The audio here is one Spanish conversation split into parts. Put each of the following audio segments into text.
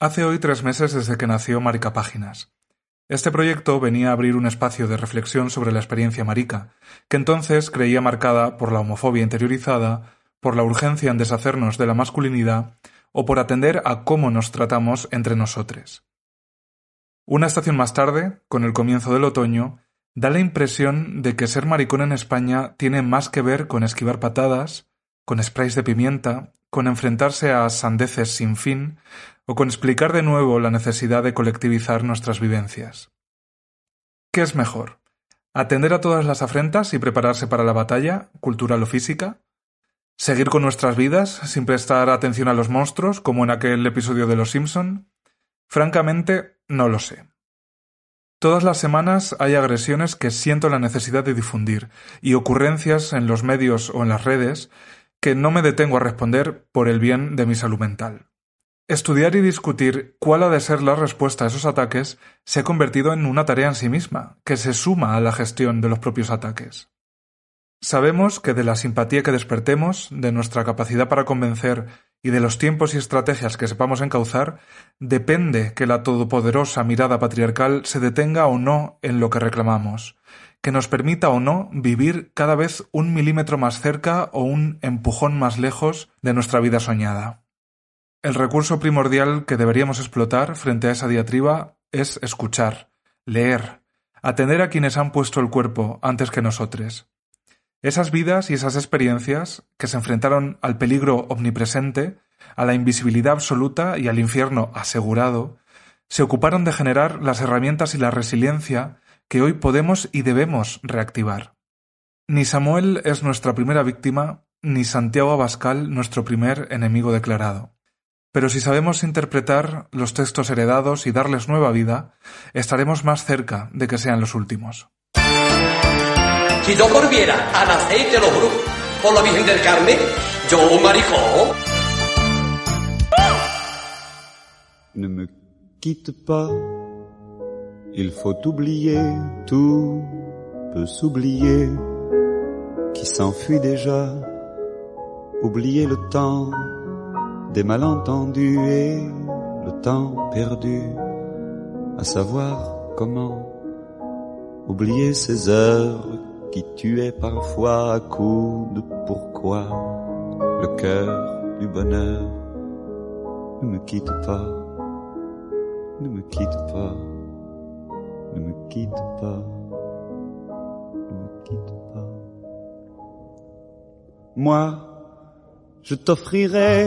Hace hoy tres meses desde que nació Marica Páginas. Este proyecto venía a abrir un espacio de reflexión sobre la experiencia marica, que entonces creía marcada por la homofobia interiorizada, por la urgencia en deshacernos de la masculinidad o por atender a cómo nos tratamos entre nosotros. Una estación más tarde, con el comienzo del otoño, da la impresión de que ser maricón en España tiene más que ver con esquivar patadas, con sprays de pimienta, con enfrentarse a sandeces sin fin, o con explicar de nuevo la necesidad de colectivizar nuestras vivencias. ¿Qué es mejor? ¿Atender a todas las afrentas y prepararse para la batalla, cultural o física? ¿Seguir con nuestras vidas sin prestar atención a los monstruos, como en aquel episodio de Los Simpson? Francamente, no lo sé. Todas las semanas hay agresiones que siento la necesidad de difundir y ocurrencias en los medios o en las redes que no me detengo a responder por el bien de mi salud mental. Estudiar y discutir cuál ha de ser la respuesta a esos ataques se ha convertido en una tarea en sí misma, que se suma a la gestión de los propios ataques. Sabemos que de la simpatía que despertemos, de nuestra capacidad para convencer y de los tiempos y estrategias que sepamos encauzar, depende que la todopoderosa mirada patriarcal se detenga o no en lo que reclamamos, que nos permita o no vivir cada vez un milímetro más cerca o un empujón más lejos de nuestra vida soñada. El recurso primordial que deberíamos explotar frente a esa diatriba es escuchar, leer, atender a quienes han puesto el cuerpo antes que nosotros. Esas vidas y esas experiencias que se enfrentaron al peligro omnipresente, a la invisibilidad absoluta y al infierno asegurado, se ocuparon de generar las herramientas y la resiliencia que hoy podemos y debemos reactivar. Ni Samuel es nuestra primera víctima, ni Santiago Abascal nuestro primer enemigo declarado. Pero si sabemos interpretar los textos heredados y darles nueva vida, estaremos más cerca de que sean los últimos. Si yo volviera al aceite los brujos por la Virgen del Carmen, yo maricón. Ne me quitte pas, il faut oublier, tout peut s'oublier, qui s'enfuit déjà, oublier le temps des malentendus et le temps perdu, à savoir comment oublier ces heures qui tuaient parfois à coups de pourquoi le cœur du bonheur ne me quitte pas, ne me quitte pas, ne me quitte pas, ne me quitte pas. Moi, je t'offrirai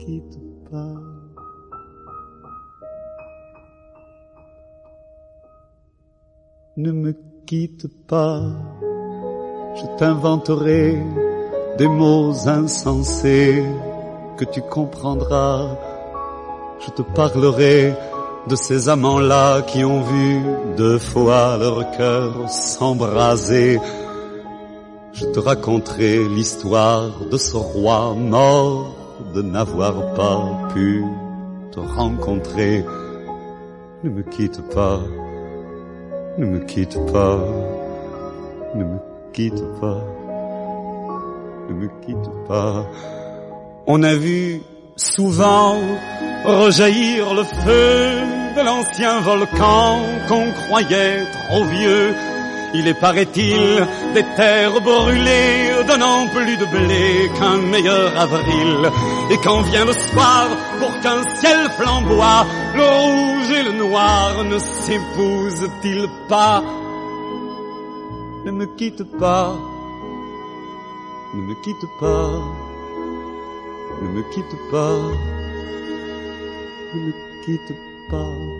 quitte pas. Ne me quitte pas, je t'inventerai des mots insensés que tu comprendras. Je te parlerai de ces amants-là qui ont vu deux fois leur cœur s'embraser. Je te raconterai l'histoire de ce roi mort de n'avoir pas pu te rencontrer. Ne me quitte pas, ne me quitte pas, ne me quitte pas, ne me quitte pas. On a vu souvent rejaillir le feu de l'ancien volcan qu'on croyait trop vieux il est, paraît-il, des terres brûlées, donnant plus de blé qu'un meilleur avril. Et quand vient le soir, pour qu'un ciel flamboie, le rouge et le noir ne s'épousent-ils pas? Ne me quitte pas, ne me quitte pas, ne me quitte pas, ne me quitte pas.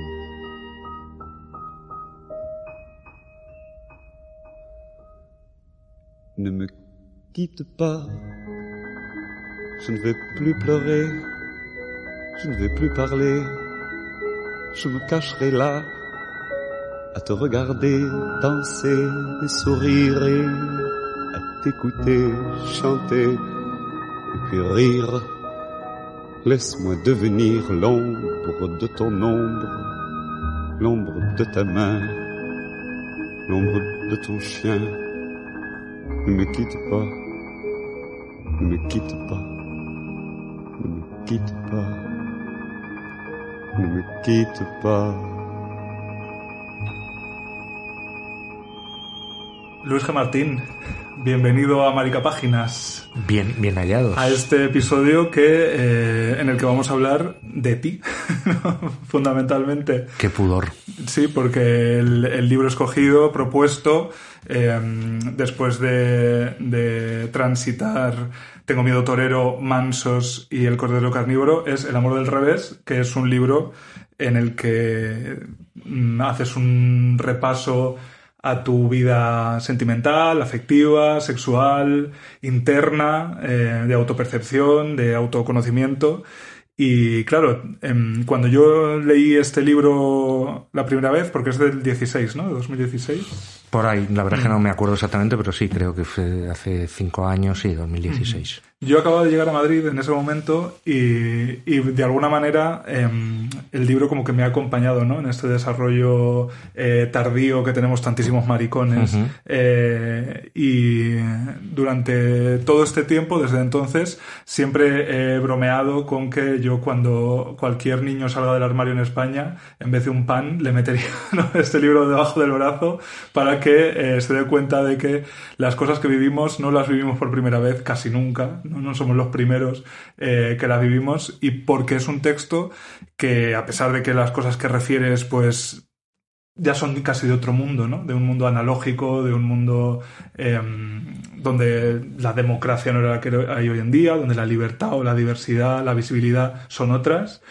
Ne me quitte pas, je ne veux plus pleurer, je ne vais plus parler, je me cacherai là à te regarder danser et sourire et à t'écouter chanter et puis rire. Laisse-moi devenir l'ombre de ton ombre, l'ombre de ta main, l'ombre de ton chien. Ne me quitte pas, ne me quitte pas, ne me quitte pas, ne me quitte pas. Luis G. Martín, bienvenido a Marica Páginas. Bien, bien hallados. A este episodio que eh, en el que vamos a hablar de ti, fundamentalmente. Qué pudor. Sí, porque el, el libro escogido, propuesto, eh, después de, de transitar Tengo miedo torero, Mansos y El cordero carnívoro, es El amor del revés, que es un libro en el que mm, haces un repaso a tu vida sentimental, afectiva, sexual, interna, eh, de autopercepción, de autoconocimiento. Y claro, em, cuando yo leí este libro la primera vez, porque es del 16, ¿no? De 2016. Por ahí, la verdad es que no me acuerdo exactamente, pero sí, creo que fue hace cinco años, sí, 2016. Yo acababa de llegar a Madrid en ese momento y, y de alguna manera em, el libro como que me ha acompañado ¿no? en este desarrollo eh, tardío que tenemos tantísimos maricones. Ujú. Eh, y durante todo este tiempo, desde entonces, siempre he bromeado con que yo cuando cualquier niño salga del armario en España, en vez de un pan, le metería ¿no? este libro debajo del brazo para que eh, se dé cuenta de que las cosas que vivimos no las vivimos por primera vez casi nunca, no, no somos los primeros eh, que las vivimos y porque es un texto que a pesar de que las cosas que refieres pues ya son casi de otro mundo, ¿no? De un mundo analógico, de un mundo eh, donde la democracia no era la que hay hoy en día, donde la libertad o la diversidad, la visibilidad son otras.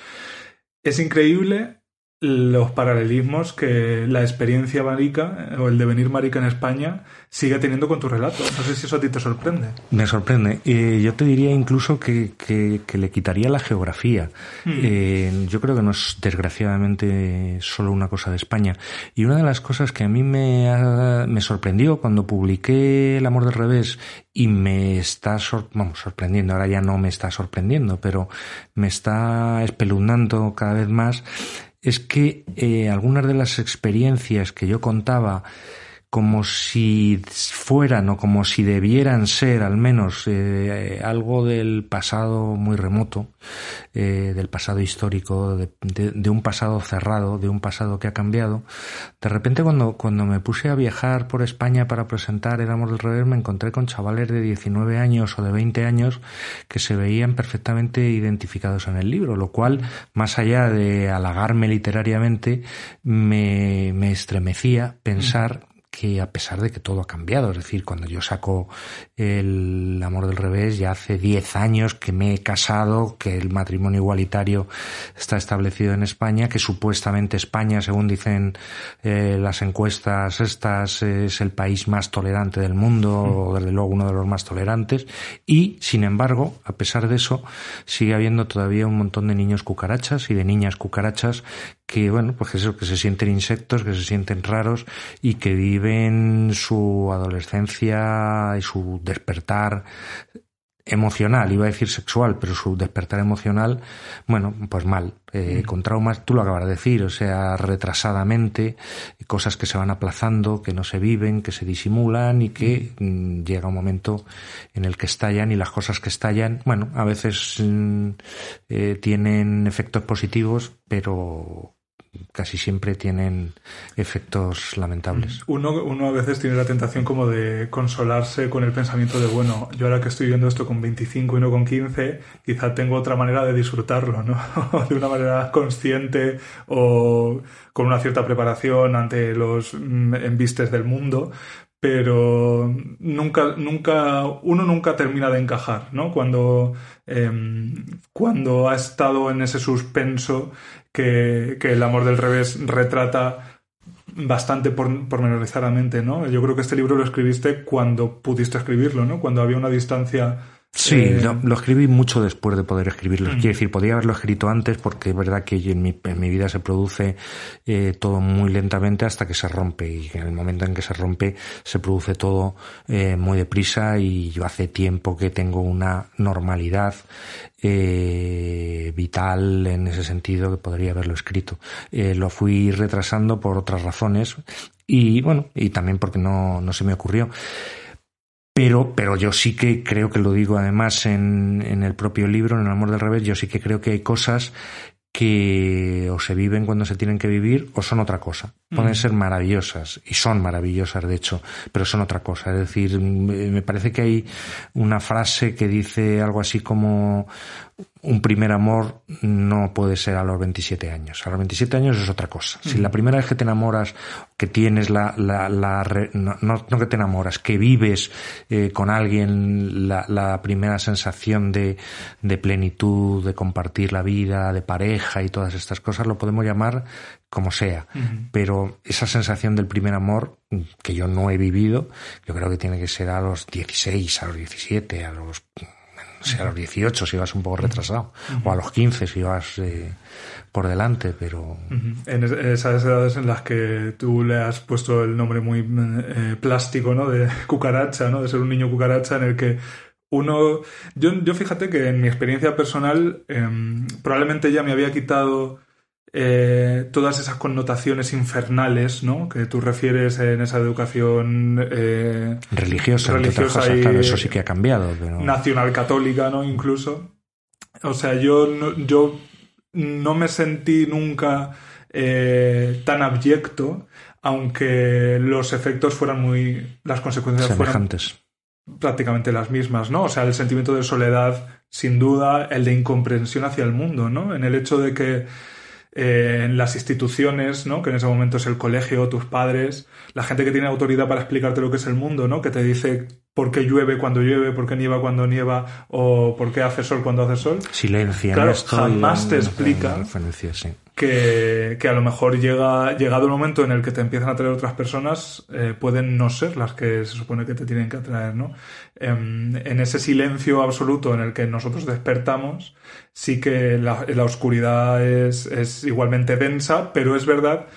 Es increíble los paralelismos que la experiencia marica o el devenir marica en España sigue teniendo con tu relato. No sé si eso a ti te sorprende. Me sorprende. Eh, yo te diría incluso que, que- que le quitaría la geografía. Eh, yo creo que no es desgraciadamente solo una cosa de España. Y una de las cosas que a mí me, ha- me sorprendió cuando publiqué El amor del revés y me está sor- vamos, sorprendiendo, ahora ya no me está sorprendiendo, pero me está espeluznando cada vez más, es que eh, algunas de las experiencias que yo contaba como si fueran o como si debieran ser al menos eh, algo del pasado muy remoto, eh, del pasado histórico, de, un pasado cerrado, de un pasado que ha cambiado. De repente cuando, cuando me puse a viajar por España para presentar El amor del revés me encontré con chavales de 19 años o de 20 años que se veían perfectamente identificados en el libro, lo cual, más allá de halagarme literariamente, me, me estremecía pensar que a pesar de que todo ha cambiado, es decir, cuando yo saco el amor del revés, ya hace 10 años que me he casado, que el matrimonio igualitario está establecido en España, que supuestamente España, según dicen eh, las encuestas estas, es el país más tolerante del mundo, o desde luego uno de los más tolerantes, y sin embargo, a pesar de eso, sigue habiendo todavía un montón de niños cucarachas y de niñas cucarachas que, bueno, pues eso, que se sienten insectos, que se sienten raros y que viven su adolescencia y su despertar emocional, iba a decir sexual, pero su despertar emocional, bueno, pues mal, eh, con traumas, tú lo acabas de decir, o sea, retrasadamente, cosas que se van aplazando, que no se viven, que se disimulan y que mm, llega un momento en el que estallan y las cosas que estallan, bueno, a veces mm, eh, tienen efectos positivos, pero casi siempre tienen efectos lamentables. Uno, uno a veces tiene la tentación como de consolarse con el pensamiento de, bueno, yo ahora que estoy viendo esto con 25 y no con 15, quizá tengo otra manera de disfrutarlo, ¿no? de una manera consciente o con una cierta preparación ante los mm, embistes del mundo, pero nunca, nunca, uno nunca termina de encajar, ¿no? Cuando, em, cuando ha estado en ese suspenso que, que el amor del revés retrata bastante por, pormenorizadamente, ¿no? Yo creo que este libro lo escribiste cuando pudiste escribirlo, ¿no? Cuando había una distancia Sí, Eh, lo, lo escribí mucho después de poder escribirlo. Mm. Quiero decir, podría haberlo escrito antes porque es verdad que en mi, en mi vida se produce eh, todo muy lentamente hasta que se rompe y en el momento en que se rompe se produce todo eh, muy deprisa y yo hace tiempo que tengo una normalidad eh, vital en ese sentido que podría haberlo escrito. Eh, lo fui retrasando por otras razones y bueno, y también porque no, no se me ocurrió. Pero, pero yo sí que creo que lo digo además en, en el propio libro, en El amor del revés, yo sí que creo que hay cosas que o se viven cuando se tienen que vivir o son otra cosa. Pueden Mm. ser maravillosas y son maravillosas de hecho, pero son otra cosa. Es decir, me me parece que hay una frase que dice algo así como un primer amor no puede ser a los 27 años. A los 27 años es otra cosa. Si la primera vez que te enamoras, que tienes la, la, la no, no que te enamoras, que vives eh, con alguien la, la primera sensación de, de plenitud, de compartir la vida, de pareja y todas estas cosas, lo podemos llamar como sea. Pero esa sensación del primer amor, que yo no he vivido, yo creo que tiene que ser a los 16, a los 17, a los no sé, a los 18 si vas un poco retrasado, o a los 15 si vas eh, por delante, pero en esas edades en las que tú le has puesto el nombre muy eh, plástico, ¿no? De cucaracha, ¿no? De ser un niño cucaracha en el que uno... Yo, yo fíjate que en mi experiencia personal em, probablemente ya me había quitado eh, todas esas connotaciones infernales, ¿no? Que tú refieres en esa educación eh, religiosa, cosas, y- claro, eso sí que ha cambiado, pero nacional católica, ¿no? Incluso. O sea, yo no, yo no me sentí nunca eh, tan abyecto, aunque los efectos fueran muy. las consecuencias fueran semejantes. prácticamente las mismas, ¿no? O sea, el sentimiento de soledad, sin duda, el de incomprensión hacia el mundo, ¿no? En el hecho de que eh, en las instituciones, ¿no? Que en ese momento es el colegio, tus padres, la gente que tiene autoridad para explicarte lo que es el mundo, ¿no? Que te dice por qué llueve cuando llueve, por qué nieva cuando nieva, o por qué hace sol cuando hace sol, Silencia Claro, jamás te explica. sí. Que, que a lo mejor llega, llegado el momento en el que te empiezan a atraer otras personas, eh, pueden no ser las que se supone que te tienen que atraer, ¿no? Em, en ese silencio absoluto en el que nosotros despertamos, sí que la, la oscuridad es, es igualmente densa, pero es verdad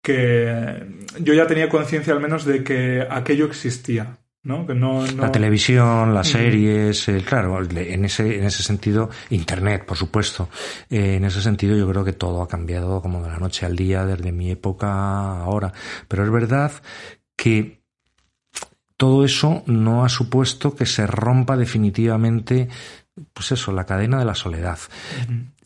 que yo ya tenía conciencia al menos de que aquello existía, ¿no? Que no, no- La televisión, las series, eh, claro, en ese, en ese sentido, Internet, por supuesto. Eh, en ese sentido yo creo que todo ha cambiado como de la noche al día, desde mi época a ahora. Pero es verdad que todo eso no ha supuesto que se rompa definitivamente, pues eso, la cadena de la soledad.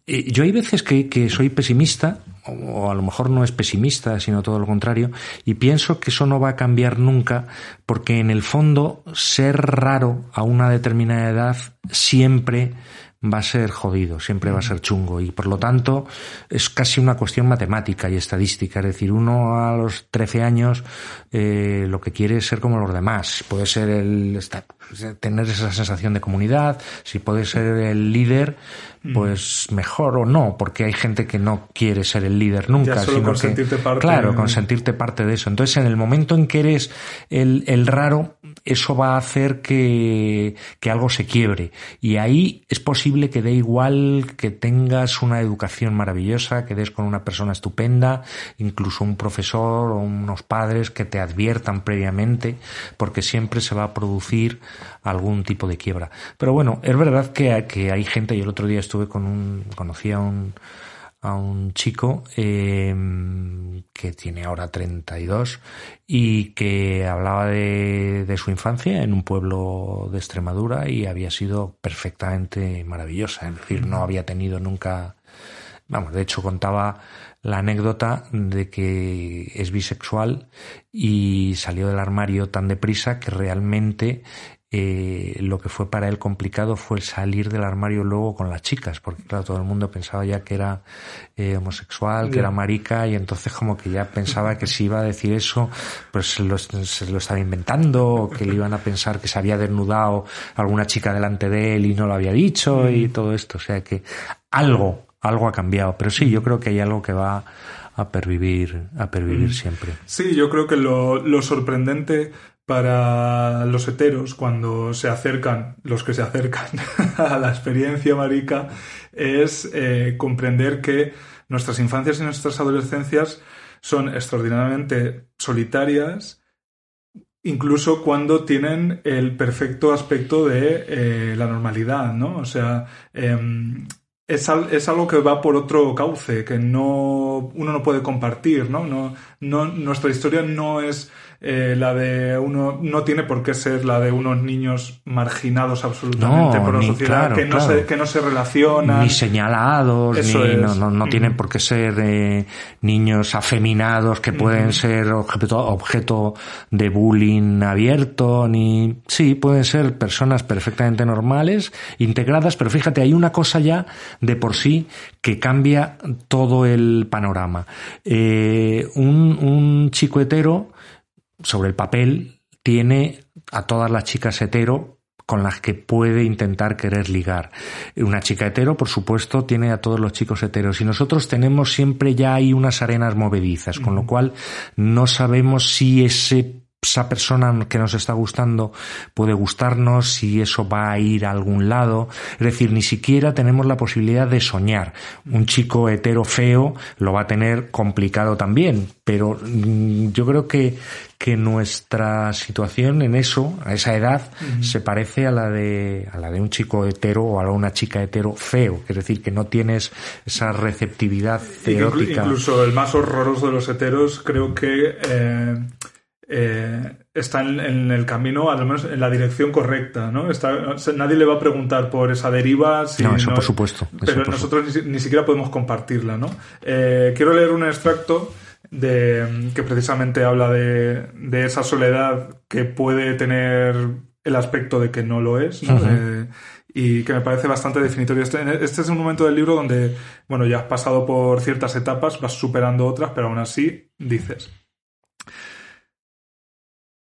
Yo hay veces que, soy pesimista, o a lo mejor no es pesimista, sino todo lo contrario, y pienso que eso no va a cambiar nunca, porque en el fondo ser raro a una determinada edad siempre va a ser jodido, siempre va a ser chungo, y por lo tanto es casi una cuestión matemática y estadística, es decir, uno a los 13 años eh, lo que quiere es ser como los demás, puede ser el tener esa sensación de comunidad, si puede ser el líder, pues mejor o no, porque hay gente que no quiere ser el líder nunca, Ya solo sino con que sentirte parte claro, de- con sentirte parte de eso. Entonces, en el momento en que eres el, el raro, eso va a hacer que, que algo se quiebre. Y ahí es posible que dé igual que tengas una educación maravillosa, que des con una persona estupenda, incluso un profesor o unos padres que te adviertan previamente, porque siempre se va a producir algún tipo de quiebra. Pero bueno, es verdad que, que hay gente, yo el otro día estuve con un, conocí a un, a un chico eh, que tiene ahora 32 y que hablaba de, de su infancia en un pueblo de Extremadura y había sido perfectamente maravillosa. Es decir, no había tenido nunca, vamos, de hecho contaba la anécdota de que es bisexual y salió del armario tan deprisa que realmente eh, lo que fue para él complicado fue el salir del armario luego con las chicas, porque claro, todo el mundo pensaba ya que era eh, homosexual, que era marica, y entonces como que ya pensaba que si iba a decir eso, pues se lo, se lo estaba inventando, o que le iban a pensar que se había desnudado alguna chica delante de él y no lo había dicho, y todo esto. O sea que algo, algo ha cambiado. Pero sí, yo creo que hay algo que va a pervivir, a pervivir siempre. Sí, yo creo que lo, lo sorprendente para los heteros cuando se acercan, los que se acercan a la experiencia marica, es eh, comprender que nuestras infancias y nuestras adolescencias son extraordinariamente solitarias, incluso cuando tienen el perfecto aspecto de eh, la normalidad, ¿no? O sea, em, es, es, algo que va por otro cauce, que no uno no puede compartir, ¿no? no, no nuestra historia no es eh, la de uno no tiene por qué ser la de unos niños marginados absolutamente por la sociedad que, no se, que no se relacionan. Ni señalados ni, no, no, no tienen por qué ser eh, niños afeminados que pueden ser objeto, objeto de bullying abierto ni sí pueden ser personas perfectamente normales integradas pero fíjate hay una cosa ya de por sí que cambia todo el panorama. Eh, un, un chico hetero sobre el papel tiene a todas las chicas hetero con las que puede intentar querer ligar. Una chica hetero, por supuesto, tiene a todos los chicos heteros y nosotros tenemos siempre ya hay unas arenas movedizas, con lo cual no sabemos si ese esa persona que nos está gustando puede gustarnos, si eso va a ir a algún lado. Es decir, ni siquiera tenemos la posibilidad de soñar. Un chico hetero feo lo va a tener complicado también, pero mm, yo creo que, que nuestra situación en eso, a esa edad, se parece a la de, a la de un chico hetero o a la de una chica hetero feo. Es decir, que no tienes esa receptividad erótica. Incluso el más horroroso de los heteros creo que, eh eh, está en, el camino, al menos en la dirección correcta, ¿no? Está, nadie le va a preguntar por esa deriva. no, eso por supuesto. pero nosotros Ni, siquiera podemos compartirla, ¿no? Eh, quiero leer un extracto de, que precisamente habla de, esa soledad que puede tener el aspecto de que no lo es, y que me parece bastante definitorio. Este, este, es un momento del libro donde, bueno, ya has pasado por ciertas etapas, vas superando otras, pero aún así dices.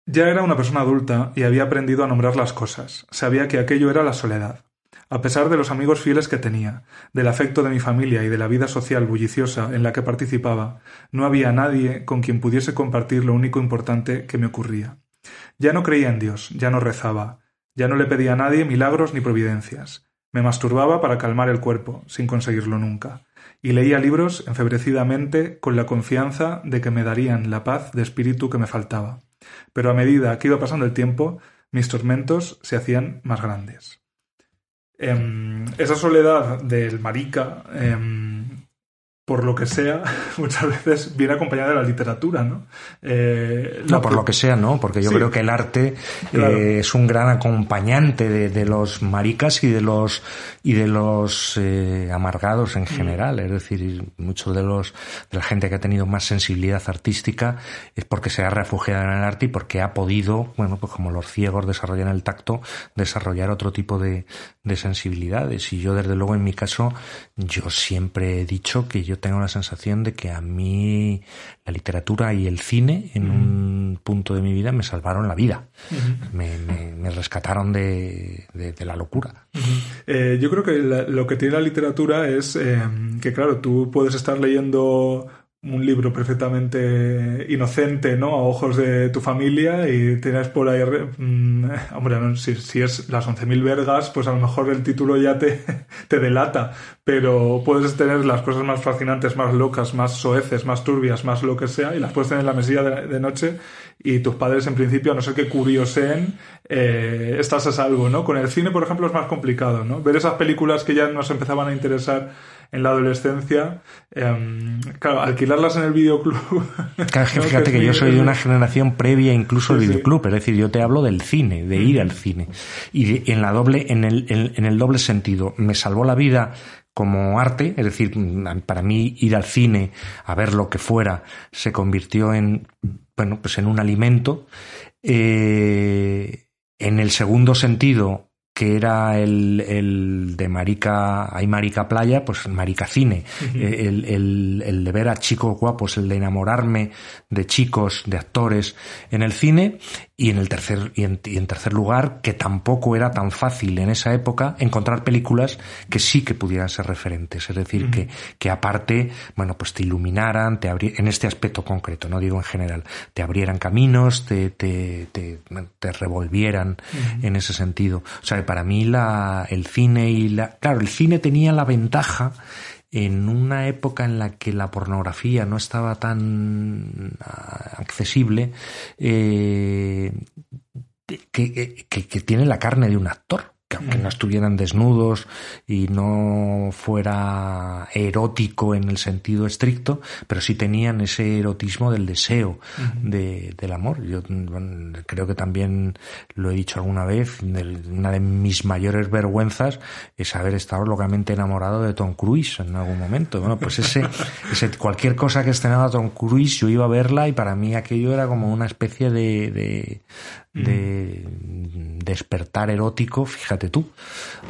Ya era una persona adulta y había aprendido a nombrar las cosas. Sabía que aquello era la soledad. A pesar de los amigos fieles que tenía, del afecto de mi familia y de la vida social bulliciosa en la que participaba, no había nadie con quien pudiese compartir lo único importante que me ocurría. Ya no creía en Dios, ya no rezaba, ya no le pedía a nadie milagros ni providencias. Me masturbaba para calmar el cuerpo, sin conseguirlo nunca, y leía libros enfebrecidamente con la confianza de que me darían la paz de espíritu que me faltaba pero a medida que iba pasando el tiempo, mis tormentos se hacían más grandes. Em, esa soledad del marica em, por lo que sea, muchas veces viene acompañada de la literatura, ¿no? Eh, no, por lo que sea, ¿no? Porque yo creo que el arte eh, es un gran acompañante de, los maricas y de los y de los eh, amargados en mm. general. Es decir, muchos de los de la gente que ha tenido más sensibilidad artística es porque se ha refugiado en el arte y porque ha podido, bueno, pues como los ciegos desarrollan el tacto, desarrollar otro tipo de, de sensibilidades. Y yo, desde luego, en mi caso, yo siempre he dicho que yo tengo la sensación de que a mí la literatura y el cine en un punto de mi vida me salvaron la vida, me, rescataron de, la locura. Eh, yo creo que lo que tiene la literatura es eh, que, claro, tú puedes estar leyendo un libro perfectamente inocente, ¿no? A ojos de tu familia y tienes por ahí... Mm, hombre, si, si, es las 11.000 vergas, pues a lo mejor el título ya te, te delata, pero puedes tener las cosas más fascinantes, más locas, más soeces, más turbias, más lo que sea, y las puedes tener en la mesilla de, noche y tus padres en principio, a no ser que curioseen, eh, estás a salvo, ¿no? Con el cine, por ejemplo, es más complicado, ¿no? Ver esas películas que ya nos empezaban a interesar en la adolescencia, em, claro, alquilarlas en el videoclub. fíjate que, yo soy de una generación previa incluso al videoclub, es decir, yo te hablo del cine, de ir al cine. Y en la doble, en el, en, el doble sentido, me salvó la vida como arte, es decir, para mí ir al cine a ver lo que fuera se convirtió en, bueno, pues en un alimento. Eh, en el segundo sentido, que era el, el, de Marica, hay Marica Playa, pues Marica Cine. Eh, el, el, el, de ver a chicos guapos, el de enamorarme de chicos, de actores en el cine. Y en el tercer, y en, y en tercer lugar, que tampoco era tan fácil en esa época encontrar películas que sí que pudieran ser referentes. Es decir, que, que aparte, bueno, pues te iluminaran, te abri en este aspecto concreto, no digo en general, te abrieran caminos, te, te, te, te revolvieran en ese sentido. O sea, para mí la, el cine y la... Claro, el cine tenía la ventaja en una época en la que la pornografía no estaba tan accesible, eh, que, que, tiene la carne de un actor que aunque no estuvieran desnudos y no fuera erótico en el sentido estricto, pero sí tenían ese erotismo del deseo de, del amor. Yo creo que también lo he dicho alguna vez, una de mis mayores vergüenzas es haber estado locamente enamorado de Tom Cruise en algún momento. Bueno, pues ese, ese cualquier cosa que estrenaba Tom Cruise, yo iba a verla y para mí aquello era como una especie de, de, de despertar erótico, fíjate tú.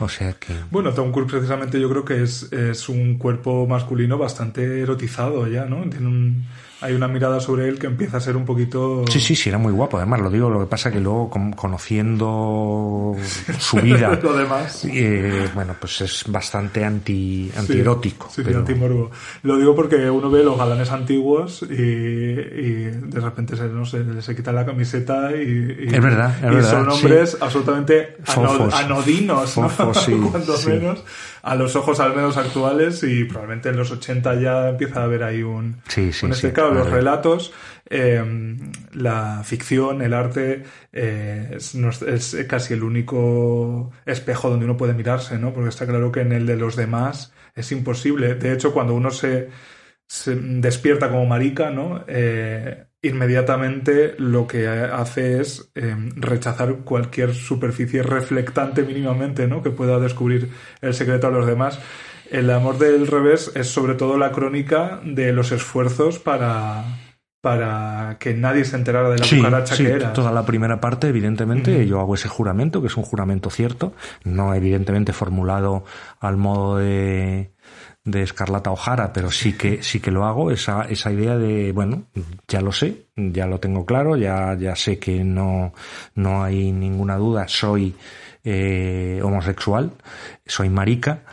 O sea que. Bueno, Tom Cruise precisamente yo creo que es, es un cuerpo masculino bastante erotizado ya, ¿no? Tiene un hay una mirada sobre él que empieza a ser un poquito... Sí, sí, sí, era muy guapo, además lo digo, lo que pasa que luego conociendo su vida... lo demás. Eh, bueno, pues es bastante anti, antierótico. Sí, sí pero... antimorbo. Lo digo porque uno ve los galanes antiguos y, y de repente se, no sé, se quita la camiseta y... y es verdad, es y verdad, son hombres sí. absolutamente Fofos. anodinos, Fofos, sí, ¿no? Cuando sí. menos a los ojos al menos actuales y probablemente en los 80 ya empieza a haber ahí un... Sí, sí, un sí, claro, los relatos, eh, la ficción, el arte eh, es, es, casi el único espejo donde uno puede mirarse, ¿no? Porque está claro que en el de los demás es imposible. De hecho, cuando uno se, se despierta como marica, ¿no? Eh, inmediatamente lo que hace es eh, rechazar cualquier superficie reflectante mínimamente, ¿no? Que pueda descubrir el secreto a los demás. El amor del revés es sobre todo la crónica de los esfuerzos para, para que nadie se enterara de la sí, cucaracha sí, que era. Toda la primera parte, evidentemente, uh -huh. yo hago ese juramento, que es un juramento cierto, no evidentemente formulado al modo de, de Escarlata O'Hara, pero sí que, sí que lo hago, esa, esa idea de, bueno, ya lo sé, ya lo tengo claro, ya, ya sé que no, no hay ninguna duda, soy eh, homosexual, soy marica,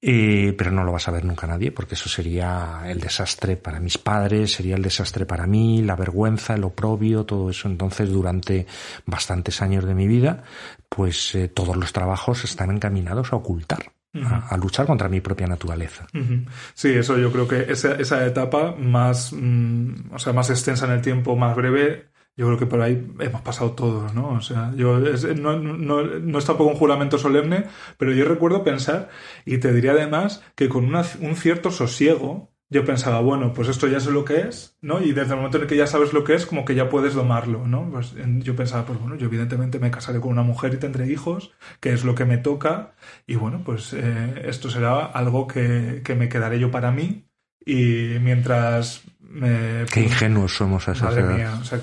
eh, pero no lo va a saber nunca nadie, porque eso sería el desastre para mis padres, sería el desastre para mí, la vergüenza, el oprobio, todo eso. Entonces, durante bastantes años de mi vida, pues eh, todos los trabajos están encaminados a ocultar. Uh -huh. a, a, luchar contra mi propia naturaleza. Uh -huh. Sí, eso yo creo que esa, esa etapa más, mmm, o sea, más extensa en el tiempo, más breve, yo creo que por ahí hemos pasado todos, ¿no? O sea, yo es, no, no, no es tampoco un juramento solemne, pero yo recuerdo pensar, y te diría además, que con una, un cierto sosiego, yo pensaba, bueno, pues esto ya sé lo que es, ¿no? Y desde el momento en el que ya sabes lo que es, como que ya puedes domarlo, ¿no? Pues yo pensaba, pues bueno, yo evidentemente me casaré con una mujer y tendré hijos, que es lo que me toca, y bueno, pues eh, esto será algo que, que me quedaré yo para mí, y mientras me... Qué ingenuos somos a esa Madre edad. mía, o sea,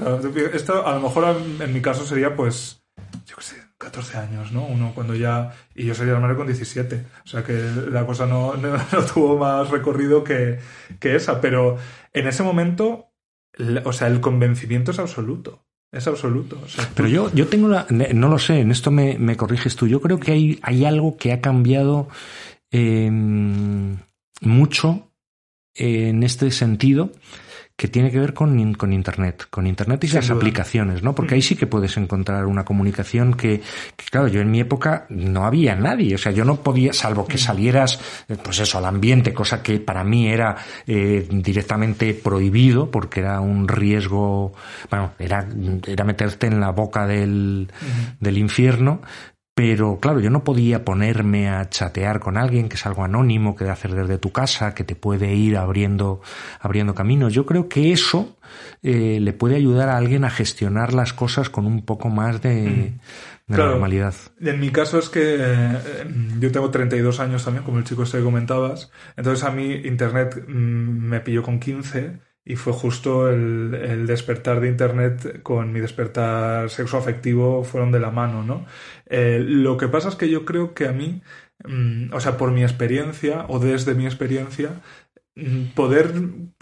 esto a lo mejor en mi caso sería pues, yo qué sé, 14 años, ¿no? Uno cuando ya... Y yo sería hermano con 17. O sea que la cosa no, no, no tuvo más recorrido que, que, esa. Pero en ese momento, o sea, el convencimiento es absoluto. Es absoluto. O sea, Pero yo, yo tengo la... No lo sé, en esto me, me corriges tú. Yo creo que hay, hay algo que ha cambiado eh, mucho en este sentido que tiene que ver con, con Internet, con Internet y Sin las duda. aplicaciones, ¿no? Porque ahí sí que puedes encontrar una comunicación que, que, claro, yo en mi época no había nadie, o sea, yo no podía, salvo que salieras, pues eso, al ambiente, cosa que para mí era eh, directamente prohibido, porque era un riesgo, bueno, era, era meterte en la boca del, uh -huh. del infierno, pero claro, yo no podía ponerme a chatear con alguien que es algo anónimo, que de hacer desde tu casa, que te puede ir abriendo, abriendo caminos. Yo creo que eso eh, le puede ayudar a alguien a gestionar las cosas con un poco más de, de claro, normalidad. En mi caso es que eh, yo tengo 32 años también, como el chico este que comentabas. Entonces a mí Internet mmm, me pilló con 15 y fue justo el, despertar de Internet con mi despertar sexoafectivo fueron de la mano, ¿no? Eh, lo que pasa es que yo creo que a mí, mm, o sea, por mi experiencia o desde mi experiencia, mm, poder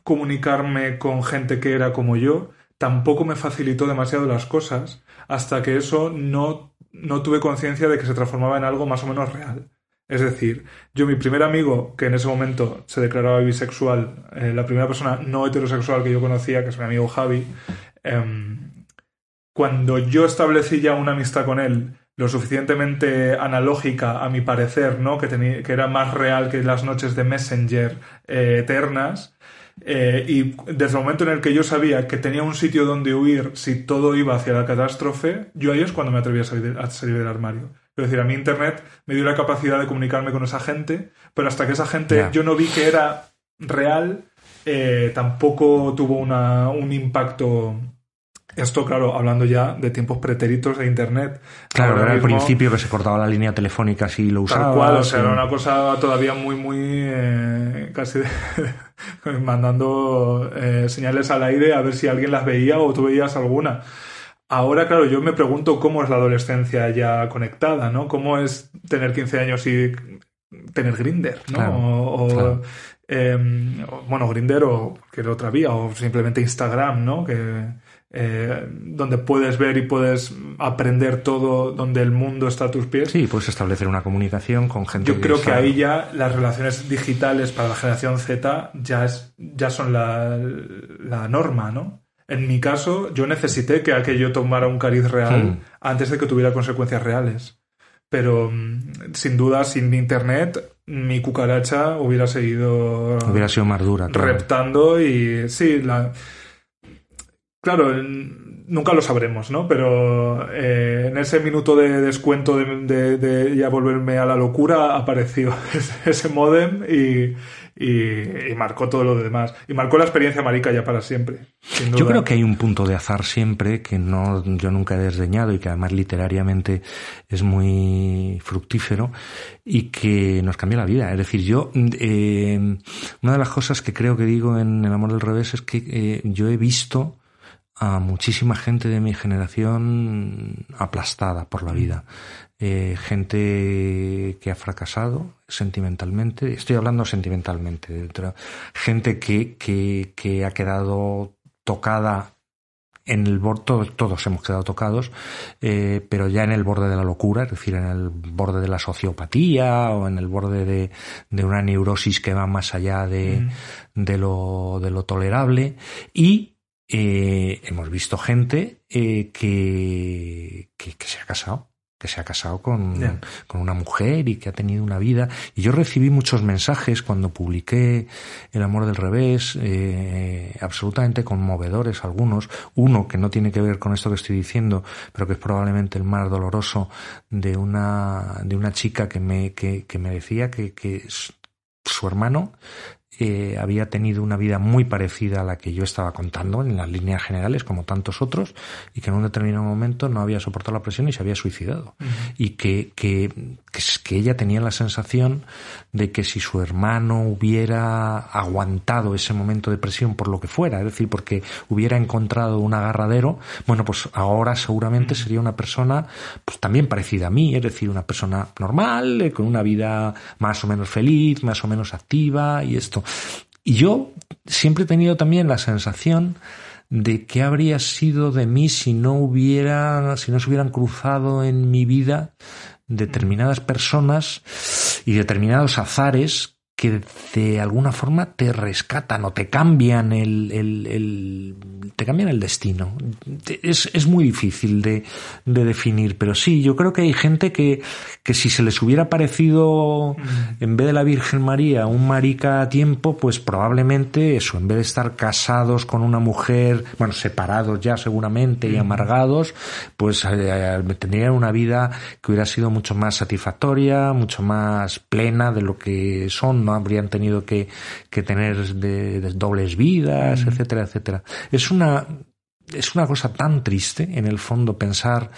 comunicarme con gente que era como yo tampoco me facilitó demasiado las cosas hasta que eso no, no tuve conciencia de que se transformaba en algo más o menos real. Es decir, yo mi primer amigo, que en ese momento se declaraba bisexual, eh, la primera persona no heterosexual que yo conocía, que es mi amigo Javi, em, cuando yo establecí ya una amistad con él, lo suficientemente analógica, a mi parecer, ¿no? que, que era más real que las noches de Messenger eh, eternas, eh, y desde el momento en el que yo sabía que tenía un sitio donde huir si todo iba hacia la catástrofe, yo ahí es cuando me atreví a salir del armario. Es decir, a mí Internet me dio la capacidad de comunicarme con esa gente, pero hasta que esa gente yo no vi que era real, eh, tampoco tuvo una, un impacto. Esto, claro, hablando ya de tiempos pretéritos de Internet. Claro, era el principio que se cortaba la línea telefónica si lo usaba. Tal cual, o sea, era una cosa todavía muy, muy. Eh, casi mandando eh, señales al aire a ver si alguien las veía o tú veías alguna. Ahora, claro, yo me pregunto cómo es la adolescencia ya conectada, ¿no? ¿Cómo es tener 15 años y tener Grinder, ¿no? o, em, bueno, Grinder o cualquier otra vía, o simplemente Instagram, ¿no? Que, eh, donde puedes ver y puedes aprender todo, donde el mundo está a tus pies. Sí, puedes establecer una comunicación con gente. Yo creo que ahí ya las relaciones digitales para la generación Z ya, es, ya son la, la norma, ¿no? En mi caso, yo necesité que aquello tomara un cariz real hmm. antes de que tuviera consecuencias reales. Pero mm, sin duda, sin internet, mi cucaracha hubiera seguido. Hubiera sido más dura. Reptando y. Sí, la. Claro, nunca lo sabremos, ¿no? Pero eh, en ese minuto de descuento de, ya volverme a la locura apareció ese modem y, y, marcó todo lo demás. Y marcó la experiencia marica ya para siempre. Yo creo que hay un punto de azar siempre que no, yo nunca he desdeñado y que además literariamente es muy fructífero y que nos cambia la vida. Es decir, yo, eh, una de las cosas que creo que digo en El amor del revés es que eh, yo he visto a muchísima gente de mi generación aplastada por la vida. Eh, gente que ha fracasado sentimentalmente, estoy hablando sentimentalmente, gente que, que, que ha quedado tocada en el borde, todos, hemos quedado tocados, eh, pero ya en el borde de la locura, es decir, en el borde de la sociopatía o en el borde de, de una neurosis que va más allá de, mm. de, lo, de lo tolerable. Y eh, hemos visto gente eh, que, que, que, se ha casado que se ha casado con, con, una mujer y que ha tenido una vida. Y yo recibí muchos mensajes cuando publiqué El amor del revés, eh, absolutamente conmovedores algunos. Uno que no tiene que ver con esto que estoy diciendo, pero que es probablemente el más doloroso de una, de una chica que me, que, que me decía que, que su hermano eh, había tenido una vida muy parecida a la que yo estaba contando en las líneas generales, como tantos otros, y que en un determinado momento no había soportado la presión y se había suicidado. Y que, que, que, ella tenía la sensación de que si su hermano hubiera aguantado ese momento de presión por lo que fuera, es decir, porque hubiera encontrado un agarradero, bueno, pues ahora seguramente sería una persona pues también parecida a mí, es decir, una persona normal, eh, con una vida más o menos feliz, más o menos activa y esto. Y yo siempre he tenido también la sensación de qué habría sido de mí si no hubiera, si no se hubieran cruzado en mi vida determinadas personas y determinados azares que de alguna forma te rescatan o te cambian el, el, el te cambian el destino. Es, es muy difícil de, de, definir, pero sí, yo creo que hay gente que, que si se les hubiera parecido en vez de la Virgen María un marica a tiempo, pues probablemente eso, en vez de estar casados con una mujer, bueno, separados ya seguramente y amargados, pues eh, eh, tendrían una vida que hubiera sido mucho más satisfactoria, mucho más plena de lo que son no habrían tenido que, que tener de, dobles vidas, mm. etcétera, etcétera. Es una, es una cosa tan triste, en el fondo, pensar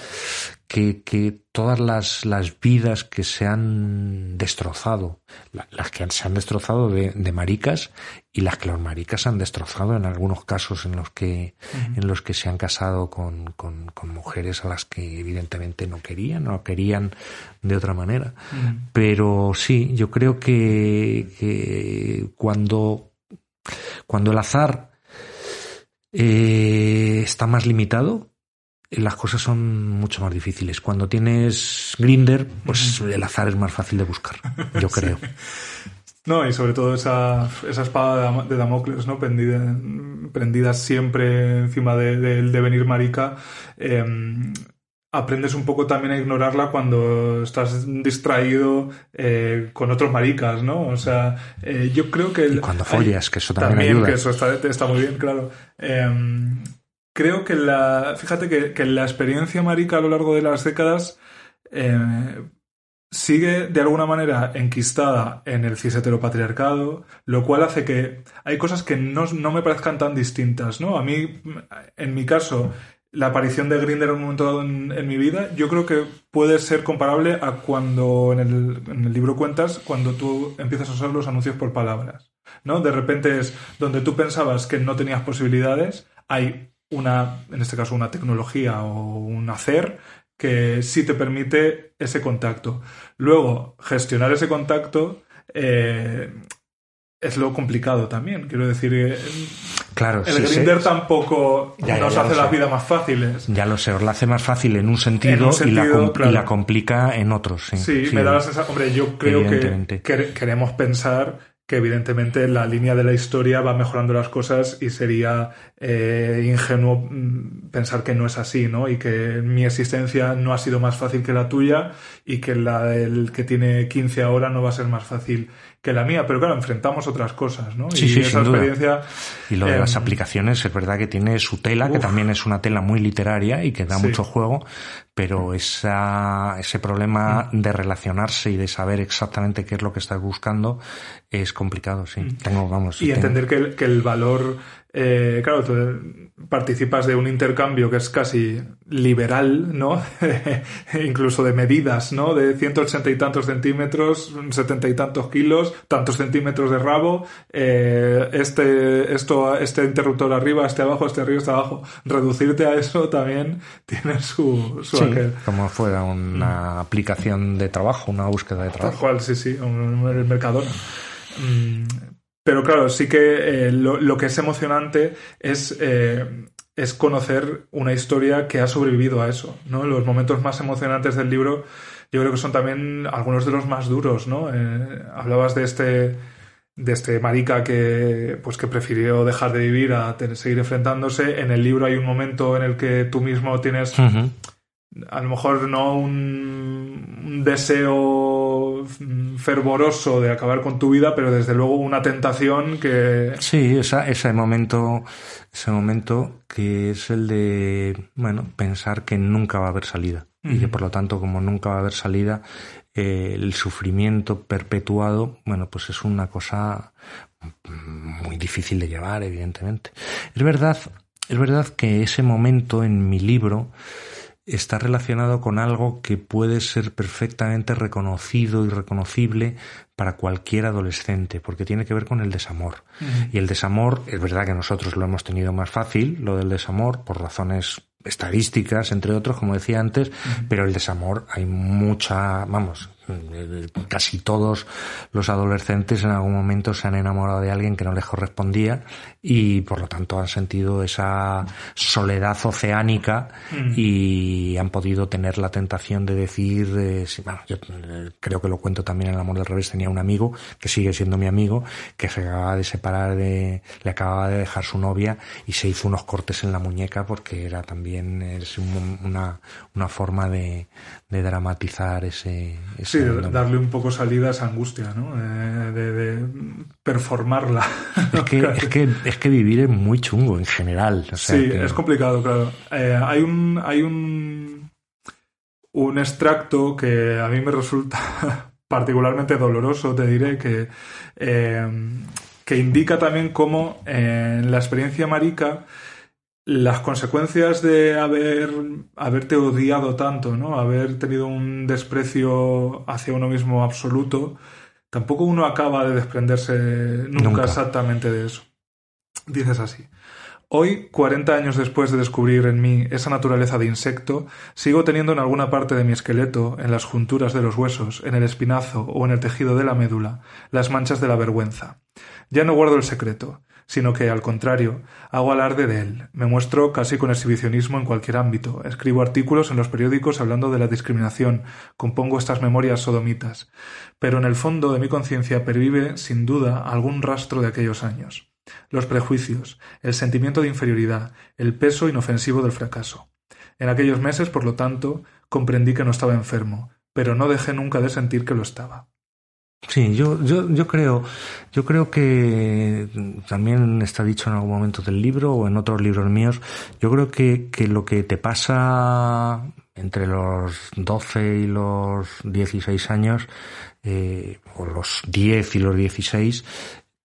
que, que todas las, las, vidas que se han destrozado, las que se han destrozado de, de, maricas y las que los maricas han destrozado en algunos casos en los que, en los que se han casado con, con, con, mujeres a las que evidentemente no querían o querían de otra manera. Pero sí, yo creo que, que cuando, cuando el azar eh, está más limitado, las cosas son mucho más difíciles. Cuando tienes Grinder, pues el azar es más fácil de buscar, yo creo. No, y sobre todo esa, esa espada de Damocles, ¿no? Prendida, prendida siempre encima del de, de devenir marica. Eh, aprendes un poco también a ignorarla cuando estás distraído eh, con otros maricas, ¿no? O sea, eh, yo creo que... Y cuando follas, que eso también, también ayuda. que eso está, está muy bien, claro. Eh, creo que la... Fíjate que, que, la experiencia marica a lo largo de las décadas eh, sigue de alguna manera enquistada en el cis heteropatriarcado, lo cual hace que hay cosas que no, no me parezcan tan distintas, ¿no? A mí, en mi caso, la aparición de Grinder en un momento dado en, mi vida, yo creo que puede ser comparable a cuando en el, en el, libro cuentas, cuando tú empiezas a usar los anuncios por palabras. ¿no? De repente es donde tú pensabas que no tenías posibilidades, hay una, en este caso, una tecnología o un hacer que sí te permite ese contacto. Luego, gestionar ese contacto eh, es lo complicado también. Quiero decir, eh, Claro, el sí, Grinder sí. tampoco ya, nos ya hace la vida más fáciles. Ya lo sé, os la hace más fácil en un sentido, en un sentido y, la claro. y, la complica en otros. Sí, sí me da la sensación. Hombre, yo creo que, que queremos pensar que evidentemente la línea de la historia va mejorando las cosas y sería eh, ingenuo pensar que no es así, ¿no? Y que mi existencia no ha sido más fácil que la tuya y que la del que tiene 15 ahora no va a ser más fácil que la mía, pero claro, enfrentamos otras cosas, ¿no? Sí, y sí, esa experiencia. Y lo de eh, las aplicaciones es verdad que tiene su tela, uf, que también es una tela muy literaria y que da sí. mucho juego, pero esa, ese problema de relacionarse y de saber exactamente qué es lo que estás buscando es complicado, sí. Tengo, vamos. Y tengo... entender que el, que el valor eh, claro, tú participas de un intercambio que es casi liberal, ¿no? Incluso de medidas, ¿no? De 180 y tantos centímetros, 70 y tantos kilos, tantos centímetros de rabo, eh, este, esto, este interruptor arriba, este abajo, este arriba, este abajo. Reducirte a eso también tiene su, su sí, aquel. Como fuera una mm. aplicación de trabajo, una búsqueda de trabajo. Tal cual, sí, sí, el Mercadona. Mm, pero claro, sí que eh, lo, lo, que es emocionante es, eh, es, conocer una historia que ha sobrevivido a eso. ¿no? Los momentos más emocionantes del libro yo creo que son también algunos de los más duros. ¿no? Eh, hablabas de este, de este marica que, pues, que prefirió dejar de vivir a tener, seguir enfrentándose. En el libro hay un momento en el que tú mismo tienes... Uh -huh a lo mejor no un, un, deseo fervoroso de acabar con tu vida, pero desde luego una tentación que... Sí, esa, ese momento, ese momento que es el de, bueno, pensar que nunca va a haber salida. Uh -huh. Y que por lo tanto, como nunca va a haber salida, eh, el sufrimiento perpetuado, bueno, pues es una cosa muy difícil de llevar, evidentemente. Es verdad, es verdad que ese momento en mi libro, está relacionado con algo que puede ser perfectamente reconocido y reconocible para cualquier adolescente, porque tiene que ver con el desamor. Uh -huh. Y el desamor, es verdad que nosotros lo hemos tenido más fácil, lo del desamor, por razones estadísticas, entre otros, como decía antes, uh -huh. pero el desamor hay mucha, vamos, casi todos los adolescentes en algún momento se han enamorado de alguien que no les correspondía y por lo tanto han sentido esa soledad oceánica mm. y han podido tener la tentación de decir, eh, sí, bueno, yo eh, creo que lo cuento también en El amor del revés, tenía un amigo que sigue siendo mi amigo, que se acababa de separar de, le acababa de dejar su novia y se hizo unos cortes en la muñeca porque era también es un, una, una forma de, de dramatizar ese, ese Sí, darle un poco salida a esa angustia, ¿no? Eh, de, de, performarla. Es que, es, que, es que vivir es muy chungo en general. O sea sí, que... es complicado, claro. Eh, hay un. Hay un. un extracto que a mí me resulta particularmente doloroso, te diré, que. Eh, que indica también cómo en la experiencia marica las consecuencias de haber haberte odiado tanto, ¿no? Haber tenido un desprecio hacia uno mismo absoluto, tampoco uno acaba de desprenderse nunca, exactamente de eso. Dices así. Hoy, 40 años después de descubrir en mí esa naturaleza de insecto, sigo teniendo en alguna parte de mi esqueleto, en las junturas de los huesos, en el espinazo o en el tejido de la médula, las manchas de la vergüenza. Ya no guardo el secreto sino que, al contrario, hago alarde de él, me muestro casi con exhibicionismo en cualquier ámbito, escribo artículos en los periódicos hablando de la discriminación, compongo estas memorias sodomitas, pero en el fondo de mi conciencia pervive, sin duda, algún rastro de aquellos años. Los prejuicios, el sentimiento de inferioridad, el peso inofensivo del fracaso. En aquellos meses, por lo tanto, comprendí que no estaba enfermo, pero no dejé nunca de sentir que lo estaba. Sí, yo, yo, yo creo, yo creo que también está dicho en algún momento del libro o en otros libros míos, yo creo que, que lo que te pasa entre los 12 y los 16 años, eh, o los 10 y los 16,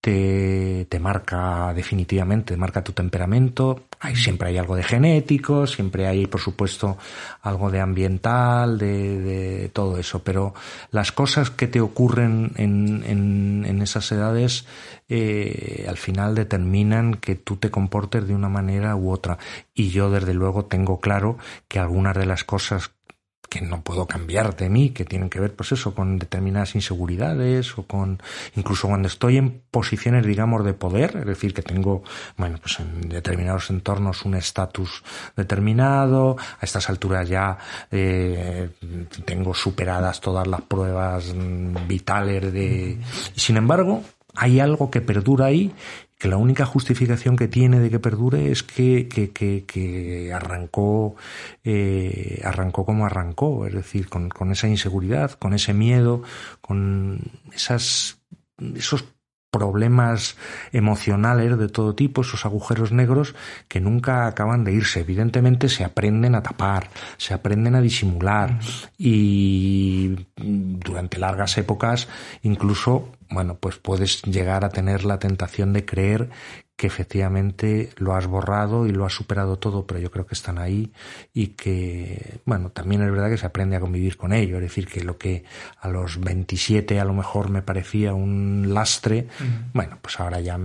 te, te marca definitivamente, marca tu temperamento. Hay, siempre hay algo de genético, siempre hay, por supuesto, algo de ambiental, de, de todo eso. Pero las cosas que te ocurren en, en, en esas edades, eh, al final determinan que tú te comportes de una manera u otra. Y yo, desde luego, tengo claro que algunas de las cosas que no puedo cambiar de mí, que tienen que ver, pues eso, con determinadas inseguridades o con, incluso cuando estoy en posiciones, digamos, de poder, es decir, que tengo, bueno, pues en determinados entornos un estatus determinado, a estas alturas ya eh, tengo superadas todas las pruebas vitales de, y sin embargo, hay algo que perdura ahí que la única justificación que tiene de que perdure es que, que, que, que arrancó, eh, arrancó como arrancó, es decir, con, con esa inseguridad, con ese miedo, con esas, esos problemas emocionales de todo tipo, esos agujeros negros que nunca acaban de irse. Evidentemente se aprenden a tapar, se aprenden a disimular y durante largas épocas incluso, bueno, pues puedes llegar a tener la tentación de creer que efectivamente lo has borrado y lo has superado todo, pero yo creo que están ahí y que, bueno, también es verdad que se aprende a convivir con ello, es decir, que lo que a los 27 a lo mejor me parecía un lastre, bueno, pues ahora ya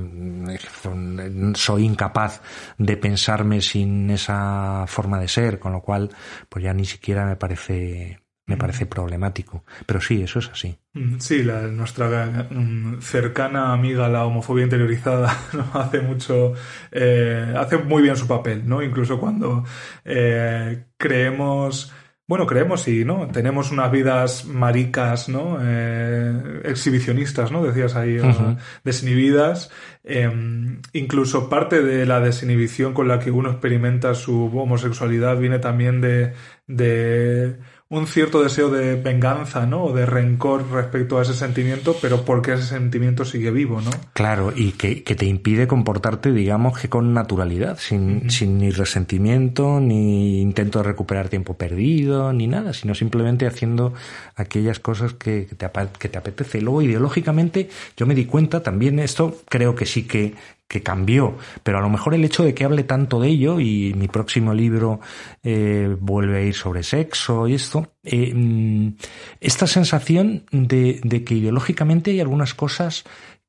soy incapaz de pensarme sin esa forma de ser, con lo cual, pues ya ni siquiera me parece me parece problemático. Pero sí, eso es así. Sí, la, nuestra um, cercana amiga, la homofobia interiorizada, ¿no? hace mucho, eh, hace muy bien su papel, ¿no? Incluso cuando eh, creemos, bueno, creemos y, ¿no? Tenemos unas vidas maricas, ¿no? Eh, exhibicionistas, ¿no? Decías ahí, uh desinhibidas. Em, incluso parte de la desinhibición con la que uno experimenta su homosexualidad viene también de, de un cierto deseo de venganza, ¿no? O de rencor respecto a ese sentimiento, pero porque ese sentimiento sigue vivo, ¿no? Claro, y que, que te impide comportarte, digamos, que con naturalidad, sin, sin ni resentimiento, ni intento de recuperar tiempo perdido, ni nada, sino simplemente haciendo aquellas cosas que, que, te, que te apetece. Luego, ideológicamente, yo me di cuenta también, esto creo que sí que, que cambió, pero a lo mejor el hecho de que hable tanto de ello y mi próximo libro eh, vuelve a ir sobre sexo y esto, eh, mm, esta sensación de, de, que ideológicamente hay algunas cosas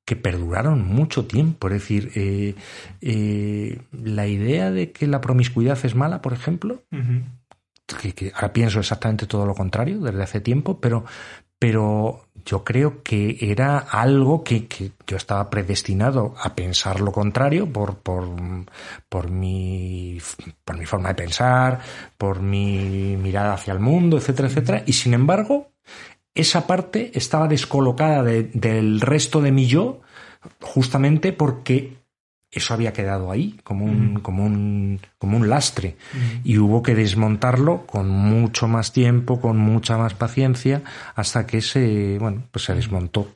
que perduraron mucho tiempo, es decir, eh, eh la idea de que la promiscuidad es mala, por ejemplo, uh -huh. que, que ahora pienso exactamente todo lo contrario desde hace tiempo, pero, pero yo creo que era algo que, que, yo estaba predestinado a pensar lo contrario por, por, por, mi, por mi forma de pensar, por mi mirada hacia el mundo, etcétera, etcétera. Y sin embargo, esa parte estaba descolocada de, del resto de mi yo justamente porque eso había quedado ahí como un, mm. como un, como un lastre mm. y hubo que desmontarlo con mucho más tiempo, con mucha más paciencia hasta que se, bueno, pues se desmontó.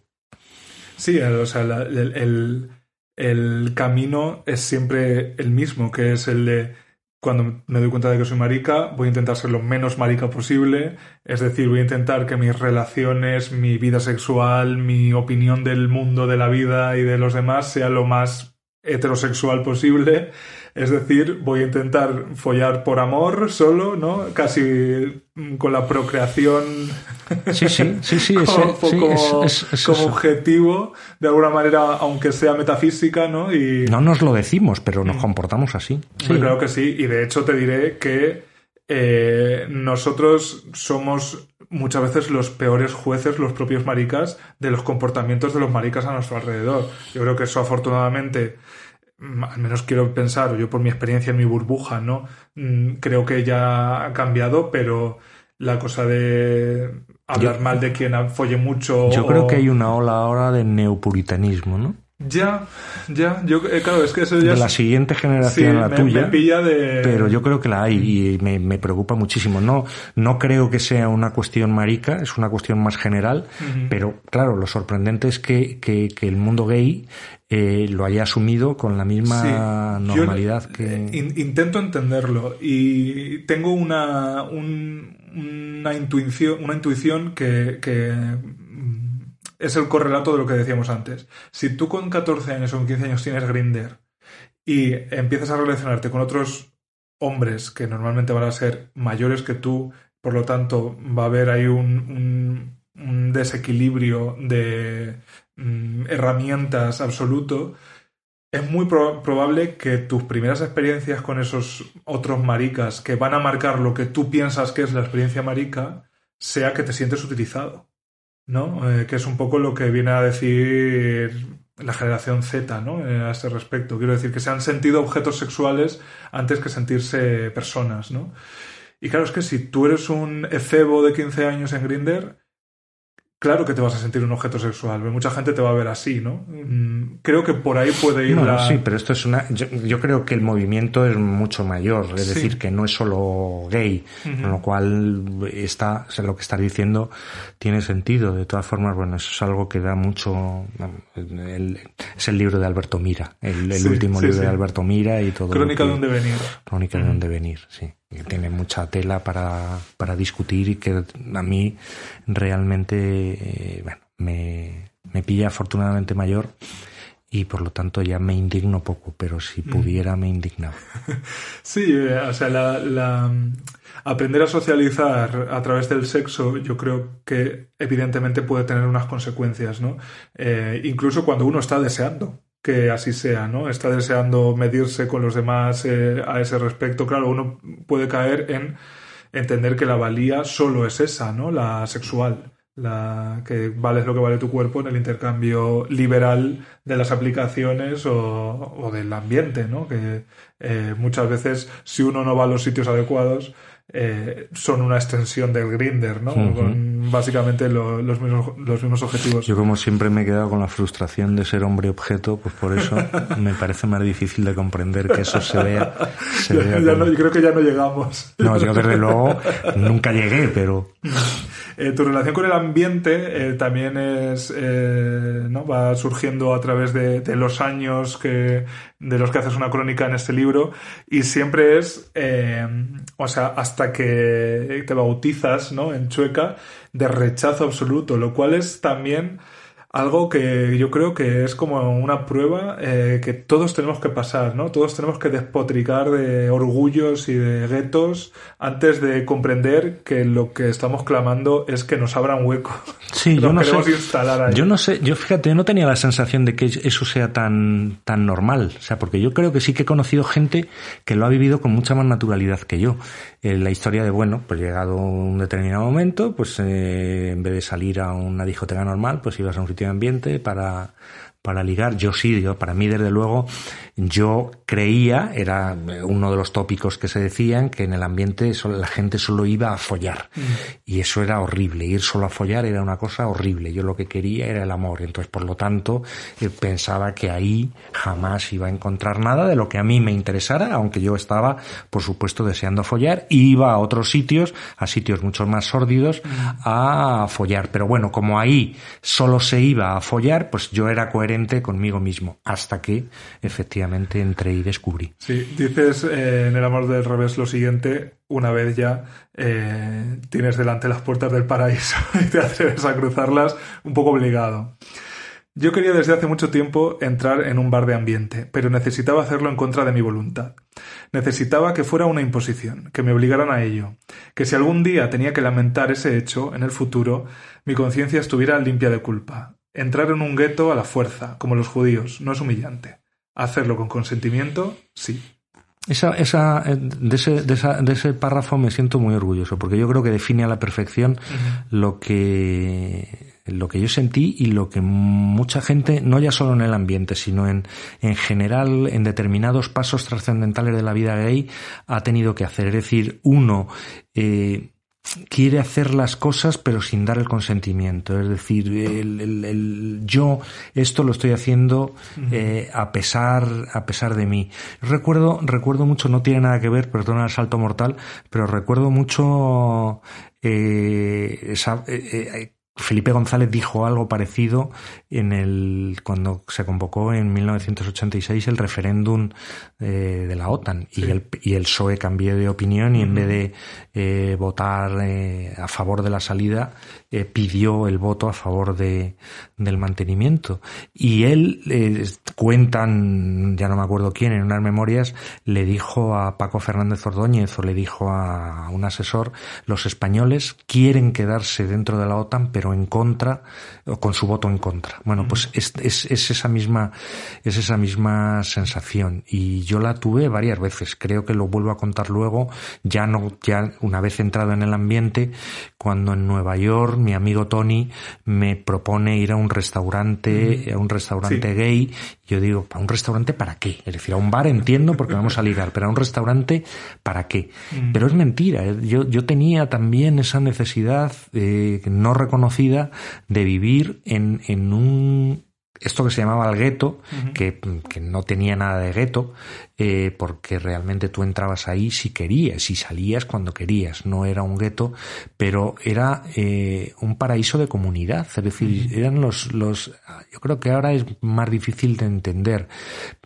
Sí, o sea, la, el, el, el, camino es siempre el mismo, que es el de cuando me doy cuenta de que soy marica, voy a intentar ser lo menos marica posible, es decir, voy a intentar que mis relaciones, mi vida sexual, mi opinión del mundo, de la vida y de los demás sea lo más heterosexual posible. Es decir, voy a intentar follar por amor solo, ¿no? Casi con la procreación sí, sí, sí, sí, como, sí, como- es- es como eso. objetivo, de alguna manera, aunque sea metafísica, ¿no? Y, No nos lo decimos, pero nos comportamos así. Sí. Claro que sí, y de hecho te diré que eh, nosotros somos muchas veces los peores jueces, los propios maricas, de los comportamientos de los maricas a nuestro alrededor. Yo creo que eso afortunadamente, mm, al menos quiero pensar, o yo por mi experiencia en mi burbuja, ¿no? Mm, Creo que ya ha cambiado, pero la cosa de hablar Yo- mal de quien folle mucho. Yo o- creo que hay una ola ahora de neopuritanismo, ¿no? Ya, ya, yo, eh, claro, es que eso ya De es- la siguiente generación la me, tuya. me pilla de... Pero yo creo que la hay y me, me preocupa muchísimo. No, no creo que sea una cuestión marica, es una cuestión más general, pero claro, lo sorprendente es que, que, que el mundo gay eh, lo haya asumido con la misma Sí. Yo, normalidad que... eh, in- intento entenderlo y tengo una, un- una intuición, una intuición que, que, es el correlato de lo que decíamos antes. Si tú con 14 años o con 15 años tienes Grinder y empiezas a relacionarte con otros hombres que normalmente van a ser mayores que tú, por lo tanto va a haber ahí un, desequilibrio de mm, herramientas absoluto, es muy pro- probable que tus primeras experiencias con esos otros maricas que van a marcar lo que tú piensas que es la experiencia marica, sea que te sientes utilizado, ¿no? Eh, que es un poco lo que viene a decir la generación Z, ¿no? Eh, a ese respecto. Quiero decir que se han sentido objetos sexuales antes que sentirse personas, ¿no? Y claro, es que si tú eres un efebo de 15 años en Grinder, claro que te vas a sentir un objeto sexual. Mucha gente te va a ver así, ¿no? Mm, Creo que por ahí puede ir Bueno, la... sí, pero esto es una. Yo, yo creo que el movimiento es mucho mayor, es Sí. decir, que no es solo gay, con lo cual está, o sea, lo que estás diciendo tiene sentido. De todas formas, bueno, eso es algo que da mucho. el- es el libro de Alberto Mira, el, el Sí, último sí, libro de Alberto Mira y todo. Crónica que- de un devenir. Crónica de dónde venir, sí. Que tiene mucha tela para, para discutir y que a mí realmente, eh, bueno, me, me pilla afortunadamente mayor y por lo tanto ya me indigno poco, pero si pudiera me indignaba. Sí, eh, o sea, la, la- aprender a socializar a través del sexo, yo creo que evidentemente puede tener unas consecuencias, ¿no? Eh, incluso cuando uno está deseando que así sea, ¿no? Está deseando medirse con los demás eh, a ese respecto. Claro, uno puede caer en entender que la valía solo es esa, ¿no? La sexual. La que vales lo que vale tu cuerpo en el intercambio liberal de las aplicaciones o, o del ambiente, ¿no? Que eh, muchas veces, si uno no va a los sitios adecuados, eh, son una extensión del grinder, ¿no? Con básicamente lo- los, mismos, los mismos objetivos. Yo como siempre me he quedado con la frustración de ser hombre objeto, pues por eso me parece más difícil de comprender que eso se vea. Se Ya- vea ya como- no, yo creo que ya no llegamos. No, yo desde luego nunca llegué, pero Eh, tu relación con el ambiente eh, también es ¿no? va surgiendo a través de, de los años que de los que haces una crónica en este libro y siempre es o sea hasta que te bautizas ¿no? en Chueca de rechazo absoluto lo cual es también algo que yo creo que es como una prueba eh, que todos tenemos que pasar, ¿no? Todos tenemos que despotricar de orgullos y de guetos antes de comprender que lo que estamos clamando es que nos abran hueco. Sí, yo no queremos sé. instalar ahí. Yo no sé, yo fíjate, yo no tenía la sensación de que eso sea tan, tan normal. O sea, porque yo creo que sí que he conocido gente que lo ha vivido con mucha más naturalidad que yo. Eh, la historia de, bueno, pues llegado un determinado momento, pues eh, en vez de salir a una discoteca normal, pues ibas a un sitio ambiente para, para ligar. Yo sí, yo, para mí, desde luego, yo creía, era uno de los tópicos que se decían, que en el ambiente la gente solo iba a follar. Y eso era horrible. Ir solo a follar era una cosa horrible. Yo lo que quería era el amor. Entonces, por lo tanto, eh, pensaba que ahí jamás iba a encontrar nada de lo que a mí me interesara, aunque yo estaba, por supuesto, deseando follar. Y iba a otros sitios, a sitios mucho más sórdidos, a follar. Pero bueno, como ahí solo se iba a follar, pues yo era coherente conmigo mismo. Hasta que, efectivamente, entré y descubrí. Sí, dices eh, en El amor del revés lo siguiente, una vez ya eh, tienes delante las puertas del paraíso y te atreves a cruzarlas un poco obligado. Yo quería desde hace mucho tiempo entrar en un bar de ambiente, pero necesitaba hacerlo en contra de mi voluntad. Necesitaba que fuera una imposición, que me obligaran a ello, que si algún día tenía que lamentar ese hecho en el futuro, mi conciencia estuviera limpia de culpa. Entrar en un gueto a la fuerza, como los judíos, no es humillante. Hacerlo con consentimiento, sí. Esa, esa, eh, de, ese, de, esa, de ese párrafo me siento muy orgulloso, porque yo creo que define a la perfección lo que lo que yo sentí y lo que mucha gente, no ya solo en el ambiente, sino en, en general, en determinados pasos trascendentales de la vida gay, ha tenido que hacer. Es decir, uno, eh, quiere hacer las cosas pero sin dar el consentimiento. Es decir, el, el, el yo esto lo estoy haciendo eh, a pesar a pesar de mí. Recuerdo recuerdo mucho, no tiene nada que ver, perdona el salto mortal, pero recuerdo mucho eh, esa, eh, eh Felipe González dijo algo parecido en el cuando se convocó en 1986 el referéndum eh, de la OTAN sí. y el y el PSOE cambió de opinión y uh -huh. en vez de eh, votar eh, a favor de la salida eh, pidió el voto a favor de del mantenimiento y él eh, cuentan ya no me acuerdo quién en unas memorias le dijo a Paco Fernández Ordóñez o le dijo a un asesor los españoles quieren quedarse dentro de la OTAN pero en contra o con su voto en contra. Bueno, pues es, es, es, esa misma es esa misma sensación y yo la tuve varias veces. Creo que lo vuelvo a contar luego, ya no ya una vez entrado en el ambiente, cuando en Nueva York mi amigo Tony me propone ir a un restaurante, a un restaurante sí. gay, yo digo, ¿a un restaurante para qué? Es decir, a un bar entiendo porque vamos a ligar, pero a un restaurante ¿para qué? Pero es mentira. ¿eh? Yo, yo tenía también esa necesidad eh, no reconocida de vivir en, en un esto que se llamaba el gueto, uh -huh. que, que, no tenía nada de gueto, eh, porque realmente tú entrabas ahí si querías y salías cuando querías. No era un gueto, pero era eh, un paraíso de comunidad. Es decir, uh -huh. eran los, los, yo creo que ahora es más difícil de entender,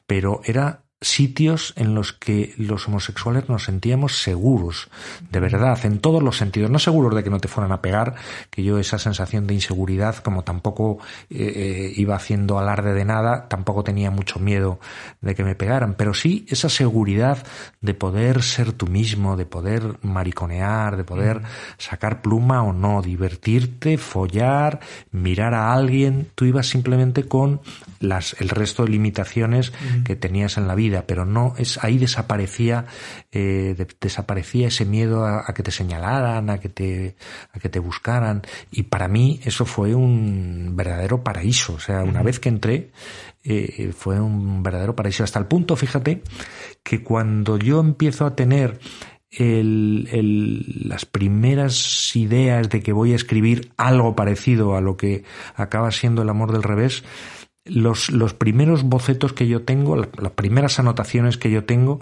pero era sitios en los que los homosexuales nos sentíamos seguros, de verdad, en todos los sentidos, no seguros de que no te fueran a pegar, que yo esa sensación de inseguridad, como tampoco eh, eh, iba haciendo alarde de nada, tampoco tenía mucho miedo de que me pegaran, pero sí esa seguridad de poder ser tú mismo, de poder mariconear, de poder sacar pluma o no, divertirte, follar, mirar a alguien, tú ibas simplemente con las, el resto de limitaciones uh -huh. que tenías en la vida vida, pero no es ahí desaparecía eh, de, desaparecía ese miedo a, a, que te señalaran, a que te a que te buscaran. Y para mí eso fue un verdadero paraíso, o sea, una uh -huh. vez que entré eh, fue un verdadero paraíso. Hasta el punto, fíjate, que cuando yo empiezo a tener el, el, las primeras ideas de que voy a escribir algo parecido a lo que acaba siendo el amor del revés, los, los primeros bocetos que yo tengo, las primeras anotaciones que yo tengo,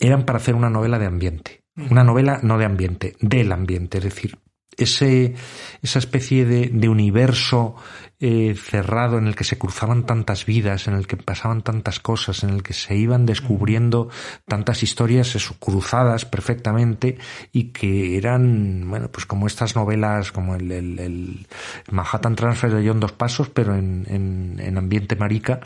eran para hacer una novela de ambiente. Una novela no de ambiente, del ambiente, es decir, ese, esa especie de, de universo eh, cerrado en el que se cruzaban tantas vidas, en el que pasaban tantas cosas, en el que se iban descubriendo tantas historias eso, cruzadas perfectamente y que eran, bueno, pues como estas novelas, como el, el, el Manhattan Transfer de John Dos Pasos, pero en, en, en ambiente marica.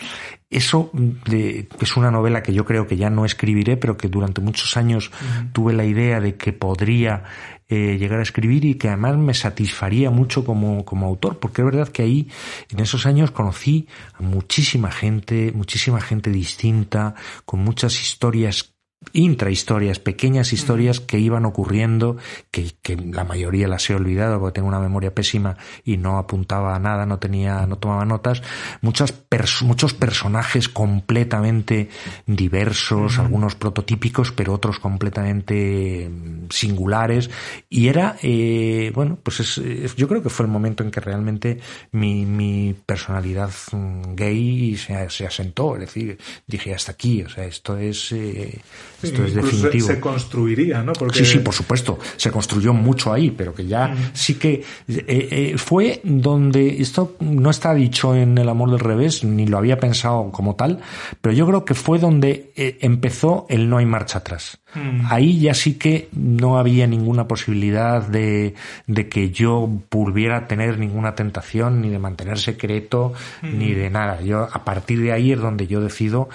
Eso de, es una novela que yo creo que ya no escribiré, pero que durante muchos años uh -huh. tuve la idea de que podría eh, llegar a escribir y que además me satisfaría mucho como, como autor, porque es verdad que ahí en esos años conocí a muchísima gente, muchísima gente distinta, con muchas historias intrahistorias, pequeñas historias que iban ocurriendo, que, que, la mayoría las he olvidado porque tengo una memoria pésima y no apuntaba a nada, no tenía, no tomaba notas, muchas pers muchos personajes completamente diversos, uh -huh. algunos prototípicos, pero otros completamente singulares, y era, eh, bueno, pues es, es, yo creo que fue el momento en que realmente mi, mi personalidad mm, gay se, se asentó, es decir, dije hasta aquí, o sea, esto es, eh, esto es Incluso definitivo. Se, construiría, ¿no? Porque Sí, sí, por supuesto. Se construyó mucho ahí, pero que ya sí que eh, eh, fue donde esto no está dicho en El amor del revés, ni lo había pensado como tal, pero yo creo que fue donde eh, empezó el no hay marcha atrás. Ahí ya sí que no había ninguna posibilidad de, de que yo volviera a tener ninguna tentación, ni de mantener secreto, ni de nada. Yo, a partir de ahí es donde yo decido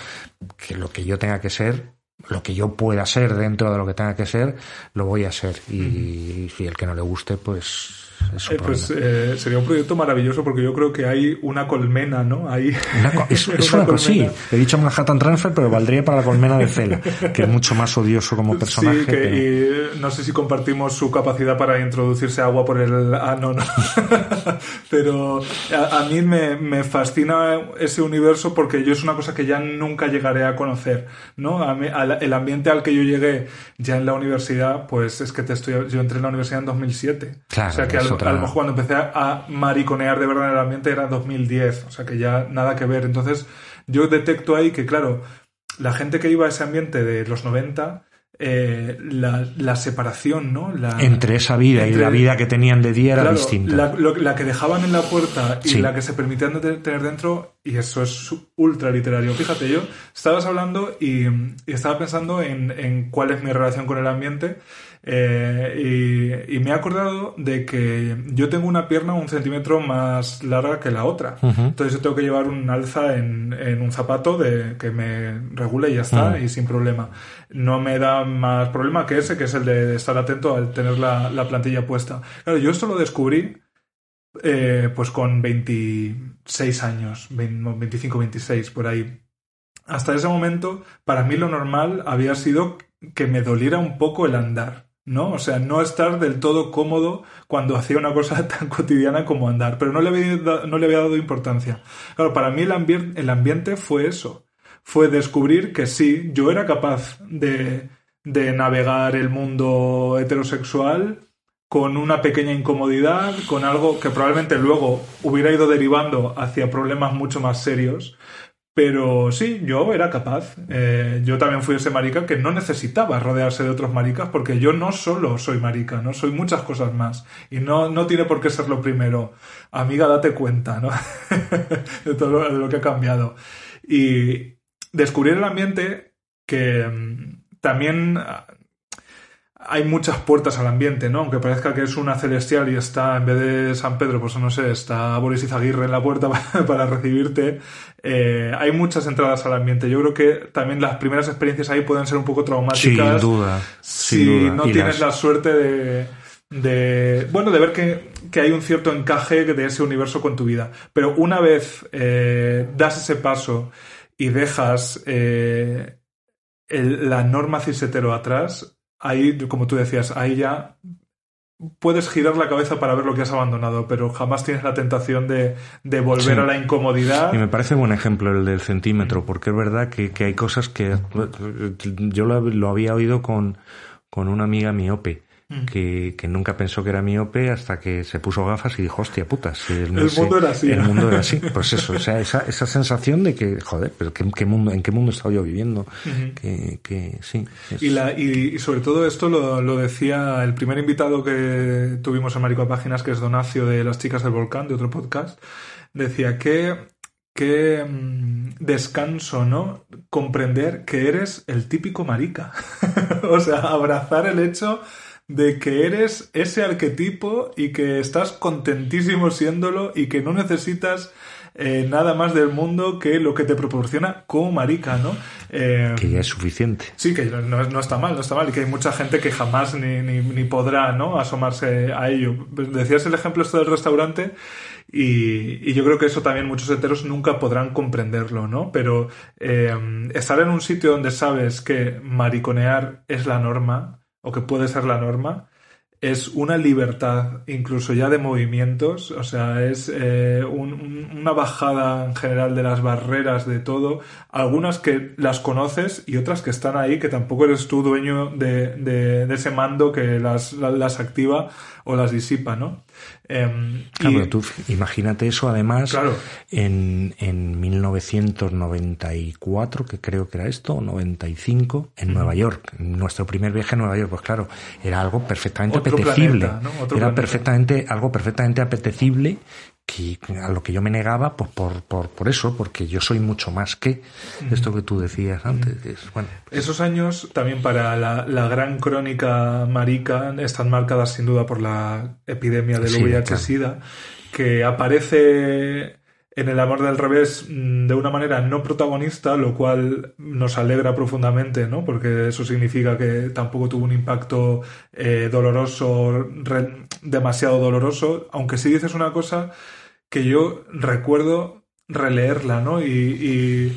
que lo que yo tenga que ser lo que yo pueda ser dentro de lo que tenga que ser, lo voy a ser. Y si el que no le guste, pues es Eh, pues eh, sería un proyecto maravilloso porque yo creo que hay una colmena, ¿no? Hay Una co- es, es una cosa, sí. He dicho Manhattan Transfer, pero valdría para la colmena de Cela, que es mucho más odioso como personaje. Sí, que, pero- y no sé si compartimos su capacidad para introducirse agua por el... Ah, no, no. Pero a, a mí me, me fascina ese universo porque yo es una cosa que ya nunca llegaré a conocer, ¿no? A mí- al- el ambiente al que yo llegué ya en la universidad, pues es que te estoy... Yo entré en la universidad en 2007. Claro, o sea que a lo, otra- a lo mejor cuando empecé a, mariconear de verdad en el ambiente era 2010. O sea que ya nada que ver. Entonces yo detecto ahí que, claro, la gente que iba a ese ambiente de los 90, eh, la, la separación, ¿no? La, entre esa vida y entre- la vida que tenían de día era Claro, distinta. La, lo- la que dejaban en la puerta y Sí. la que se permitían de- tener dentro, y eso es ultra literario. Fíjate, yo estabas hablando y, y estaba pensando en, en cuál es mi relación con el ambiente. Eh, y, y me he acordado de que yo tengo una pierna un centímetro más larga que la otra. Entonces yo tengo que llevar un alza en, en un zapato de, que me regule y ya está, y sin problema. No me da más problema que ese, que es el de estar atento al tener la, la plantilla puesta. Claro, yo esto lo descubrí eh, pues con 26 años, 20 25, 26, por ahí. Hasta ese momento, para mí lo normal había sido que me doliera un poco el andar, ¿no? O sea, no estar del todo cómodo cuando hacía una cosa tan cotidiana como andar, pero no le había, da- no le había dado importancia. Claro, para mí el, el ambiente fue eso, fue descubrir que sí, yo era capaz de, de navegar el mundo heterosexual con una pequeña incomodidad, con algo que probablemente luego hubiera ido derivando hacia problemas mucho más serios. Pero sí, yo era capaz. Eh, yo también fui ese marica que no necesitaba rodearse de otros maricas porque yo no solo soy marica, ¿no? Soy muchas cosas más. Y no, no tiene por qué ser lo primero. Amiga, date cuenta, ¿no? de todo lo, lo que ha cambiado. Y descubrir el ambiente que mm, también hay muchas puertas al ambiente, ¿no? Aunque parezca que es una celestial y está, en vez de San Pedro, pues no sé, está Boris Izaguirre en la puerta para, para recibirte. Eh, hay muchas entradas al ambiente. Yo creo que también las primeras experiencias ahí pueden ser un poco traumáticas. Sin duda. Si sin duda. no Y tienes las- la suerte de, de bueno, de ver que, que hay un cierto encaje de ese universo con tu vida. Pero una vez eh, das ese paso y dejas eh, el- la norma cisetero atrás, ahí, como tú decías, ahí ya puedes girar la cabeza para ver lo que has abandonado, pero jamás tienes la tentación de, de volver Sí. a la incomodidad. Y me parece buen ejemplo el del centímetro, porque es verdad que, que hay cosas que yo lo, lo había oído con, con una amiga miope. Que, que nunca pensó que era miope hasta que se puso gafas y dijo, hostia puta, si el, El mundo era así, El ¿no? mundo era así. Pues eso, o sea, esa, esa sensación de que, joder, pero ¿qué, qué mundo, ¿en qué mundo estaba yo viviendo? que, que sí. es- Y, la, y, sobre todo esto lo, lo decía el primer invitado que tuvimos en Marico a Páginas, que es Donacio de Las Chicas del Volcán, de otro podcast, decía que, que mm, descanso, ¿no? Comprender que eres el típico marica. o sea, abrazar el hecho de que eres ese arquetipo y que estás contentísimo siéndolo y que no necesitas eh, nada más del mundo que lo que te proporciona como marica, ¿no? Eh, que ya es suficiente. Sí, que no, no está mal, no está mal, y que hay mucha gente que jamás ni, ni, ni podrá ¿no? asomarse a ello. Decías el ejemplo esto del restaurante, y, y yo creo que eso también muchos heteros nunca podrán comprenderlo, ¿no? Pero eh, estar en un sitio donde sabes que mariconear es la norma, o que puede ser la norma, es una libertad, incluso ya de movimientos, o sea, es eh, una bajada en general de las barreras de todo, algunas que las conoces y otras que están ahí, que tampoco eres tú dueño de, de, ese mando que las, las activa o las disipa, ¿no? Em, claro, tú imagínate eso además en, en 1994, que creo que era esto, 95, en Nueva York. Nuestro primer viaje a Nueva York, pues claro, era algo perfectamente apetecible. Era perfectamente, algo perfectamente apetecible que a lo que yo me negaba pues por, por, por eso, porque yo soy mucho más que esto que tú decías antes. bueno, Esos años también para la, la, gran crónica marica están marcadas sin duda por la epidemia del VIH-Sida, que aparece en El amor del revés mm, de una manera no protagonista, lo cual nos alegra profundamente, ¿no? Porque eso significa que tampoco tuvo un impacto eh, doloroso, demasiado doloroso, aunque sí dices una cosa que yo recuerdo releerla, ¿no? y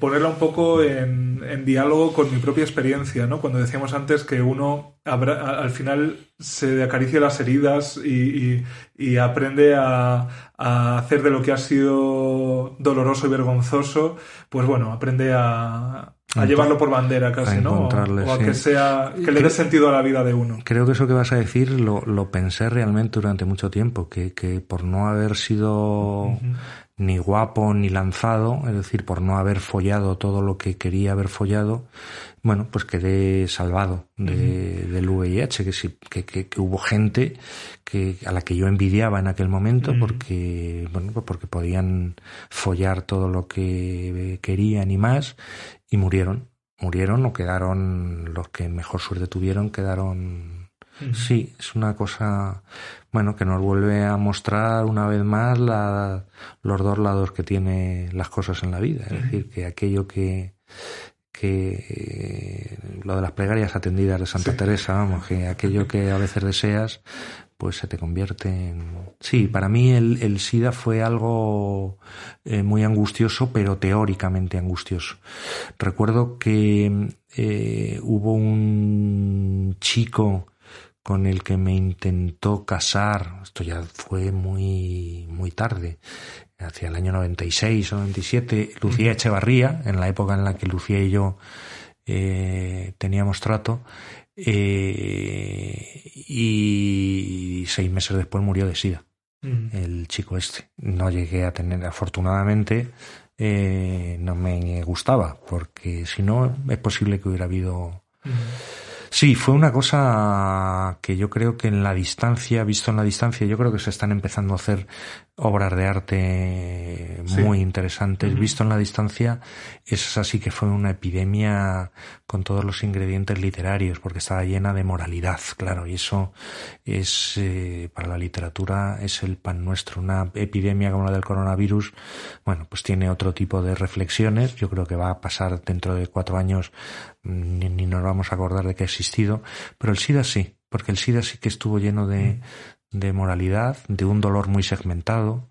ponerla un poco en, en, diálogo con mi propia experiencia, ¿no? Cuando decíamos antes que uno al final se acaricia las heridas y, y, aprende a, a, hacer de lo que ha sido doloroso y vergonzoso, pues bueno, aprende a, a llevarlo por bandera casi, ¿no? O a que sea, que le dé sentido a la vida de uno. Creo que eso que vas a decir lo, lo pensé realmente durante mucho tiempo, que, que por no haber sido ni guapo ni lanzado, es decir, por no haber follado todo lo que quería haber follado, bueno, pues quedé salvado de, del VIH, que, sí, que, que, hubo gente que, a la que yo envidiaba en aquel momento porque, bueno, pues porque podían follar todo lo que querían y más y murieron. Murieron o quedaron, los que mejor suerte tuvieron, quedaron Sí, es una cosa, bueno, que nos vuelve a mostrar una vez más la, los dos lados que tiene las cosas en la vida. Es decir, que aquello que, que lo de las plegarias atendidas de Santa Teresa, vamos, que aquello que a veces deseas, pues se te convierte en... Sí, para mí el, el SIDA fue algo eh, muy angustioso, pero teóricamente angustioso. Recuerdo que eh, hubo un chico con el que me intentó casar, esto ya fue muy, muy tarde, hacia el año 96 o 97, Lucía Echevarría, en la época en la que Lucía y yo eh, teníamos trato, eh, y seis meses después murió de SIDA, el chico este. No llegué a tener, afortunadamente, eh, no me gustaba, porque si no, es posible que hubiera habido... Sí, fue una cosa que yo creo que en la distancia, visto en la distancia, yo creo que se están empezando a hacer obras de arte muy interesantes. Visto en la distancia, es así que fue una epidemia con todos los ingredientes literarios, porque estaba llena de moralidad, claro, y eso es, eh, para la literatura, es el pan nuestro. Una epidemia como la del coronavirus, bueno, pues tiene otro tipo de reflexiones. Yo creo que va a pasar dentro de cuatro años, mm, ni, ni nos vamos a acordar de que ha existido, pero el SIDA sí, porque el SIDA sí que estuvo lleno de, de moralidad, de un dolor muy segmentado,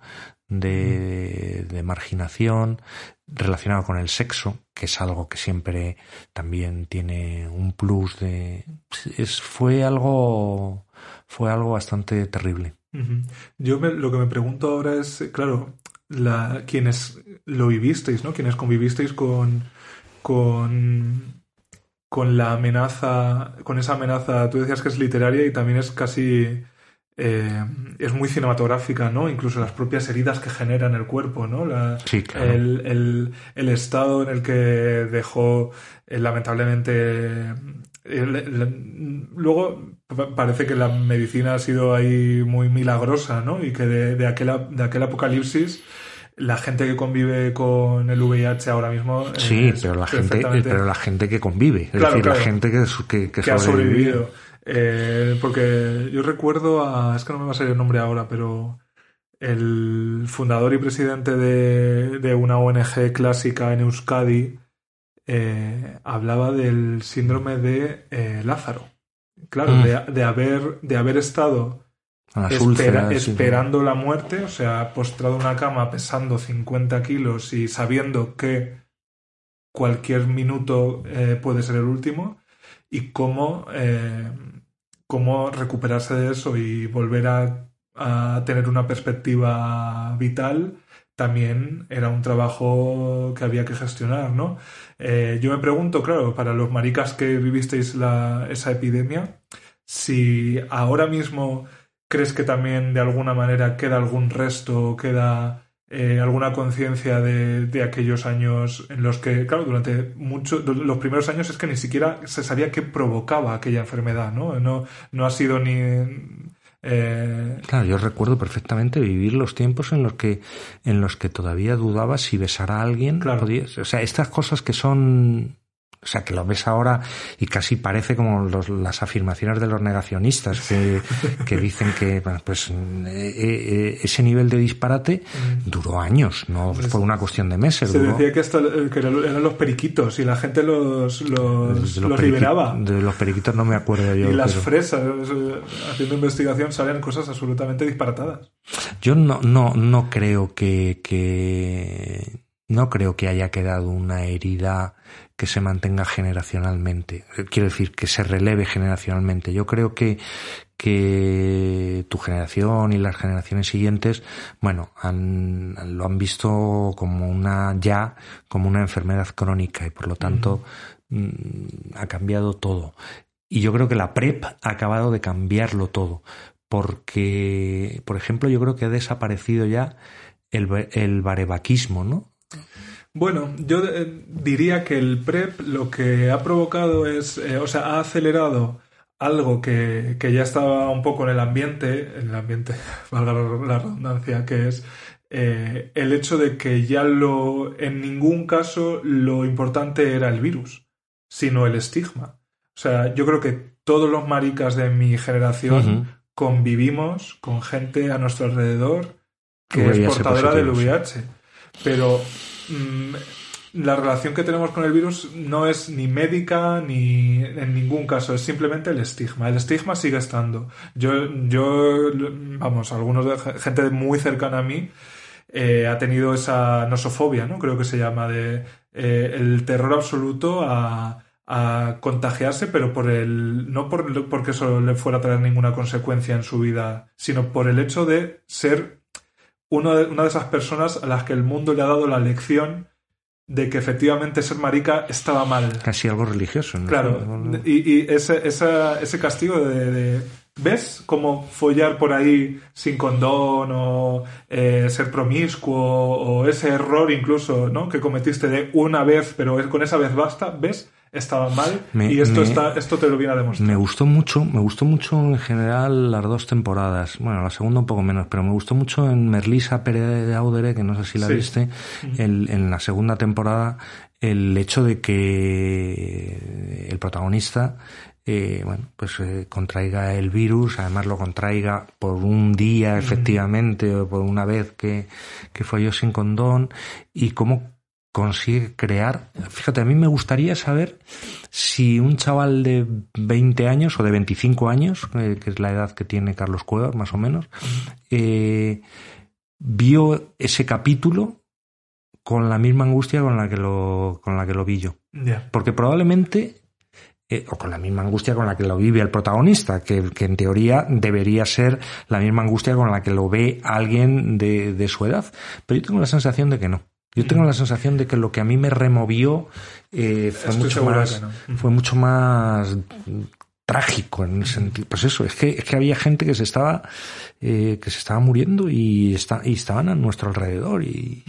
de, de, marginación relacionado con el sexo, que es algo que siempre también tiene un plus de es fue algo fue algo bastante terrible. Yo lo que me pregunto ahora es, claro, la, quienes lo vivisteis, ¿no? Quienes convivisteis con con con la amenaza, con esa amenaza, tú decías que es literaria y también es casi eh, es muy cinematográfica, ¿no? Incluso las propias heridas que genera en el cuerpo, ¿no? sí, claro. el, el, estado en el que dejó, eh, lamentablemente. luego parece que la medicina ha sido ahí muy milagrosa, ¿no? Y que de, de, aquel, de aquel apocalipsis la gente que convive con el VIH ahora mismo. Sí, pero la gente, pero la gente que convive, es decir, la gente que, que, ha sobrevivido. Eh, porque yo recuerdo a. Es que no me va a salir el nombre ahora, pero. El fundador y presidente de, de una ONG clásica en Euskadi eh, hablaba del síndrome de eh, Lázaro. Claro, mm. de, de, haber, de haber estado esperando la muerte, o sea, postrado en una cama pesando 50 kilos y sabiendo que cualquier minuto puede ser el último, y cómo cómo recuperarse de eso y volver a, a tener una perspectiva vital también era un trabajo que había que gestionar, ¿no? Eh, yo me pregunto, claro, para los maricas que vivisteis la, esa epidemia, si ahora mismo crees que también de alguna manera queda algún resto, queda eh, alguna conciencia de, de, aquellos años en los que, claro, durante mucho, los primeros años es que ni siquiera se sabía qué provocaba aquella enfermedad, ¿no? No, no ha sido ni... Eh... Claro, yo recuerdo perfectamente vivir los tiempos en los que, en los que todavía dudaba si besar a alguien. Claro. Podías, o sea, estas cosas que son o sea, que lo ves ahora y casi parece como los, las afirmaciones de los negacionistas que, que dicen que pues eh, eh, ese nivel de disparate duró años, no fue una cuestión de meses. Se duró, decía que, que eran los periquitos y la gente los, los, liberaba. De los periquitos no me acuerdo yo. Y las pero- fresas, eh, haciendo investigación, salen cosas absolutamente disparatadas. Yo no, no, no creo que, que no creo que haya quedado una herida que se mantenga generacionalmente. Quiero decir, que se releve generacionalmente. Yo creo que, que tu generación y las generaciones siguientes, bueno, han, lo han visto como una, ya, como una enfermedad crónica y por lo tanto mm, ha cambiado todo. Y yo creo que la PrEP ha acabado de cambiarlo todo. Porque, por ejemplo, yo creo que ha desaparecido ya el, el barebaquismo, ¿no? Bueno, yo eh, diría que el PrEP lo que ha provocado es, eh, o sea, ha acelerado algo que, que ya estaba un poco en el ambiente, en el ambiente, valga la redundancia, que es eh, el hecho de que ya lo, en ningún caso lo importante era el virus, sino el estigma. O sea, yo creo que todos los maricas de mi generación convivimos con gente a nuestro alrededor que es portadora del VIH. Pero mm, la relación que tenemos con el virus no es ni médica ni en ningún caso, es simplemente el estigma. El estigma sigue estando. Yo, yo vamos, algunos de gente muy cercana a mí eh, ha tenido esa nosofobia, ¿no? Creo que se llama, de eh, el terror absoluto a, a contagiarse, pero por el no por, porque eso le fuera a traer ninguna consecuencia en su vida, sino por el hecho de ser uno de- una de esas personas a las que el mundo le ha dado la lección de que efectivamente ser marica estaba mal. Casi algo religioso, ¿no? Claro, y, y ese, esa- ese castigo de, de- ¿Ves cómo follar por ahí sin condón o eh, ser promiscuo o ese error incluso ¿no? que cometiste de una vez, pero con esa vez basta? ¿Ves? Estaba mal Me- y esto, me- está, esto te lo viene a demostrar. Me gustó mucho, me gustó mucho en general las dos temporadas. Bueno, la segunda un poco menos, pero me gustó mucho en Merlisa Pérez de Audere, que no sé si la Sí. viste, el- en la segunda temporada, el hecho de que el protagonista, eh, bueno, pues eh, contraiga el virus, además lo contraiga por un día, efectivamente, o por una vez que, que fue yo sin condón, y cómo consigue crear. Fíjate, a mí me gustaría saber si un chaval de 20 años o de 25 años, eh, que es la edad que tiene Carlos Cuevas, más o menos, eh, vio ese capítulo con la misma angustia con la que lo, con la que lo vi yo. Porque probablemente, eh, o con la misma angustia con la que lo vive el protagonista, que, que en teoría debería ser la misma angustia con la que lo ve alguien de, de su edad. Pero yo tengo la sensación de que no. Yo tengo la sensación de que lo que a mí me removió eh, fue, mucho más, no. Fue mucho más trágico en el sentido pues eso es que es que había gente que se estaba eh, que se estaba muriendo y está y estaban a nuestro alrededor y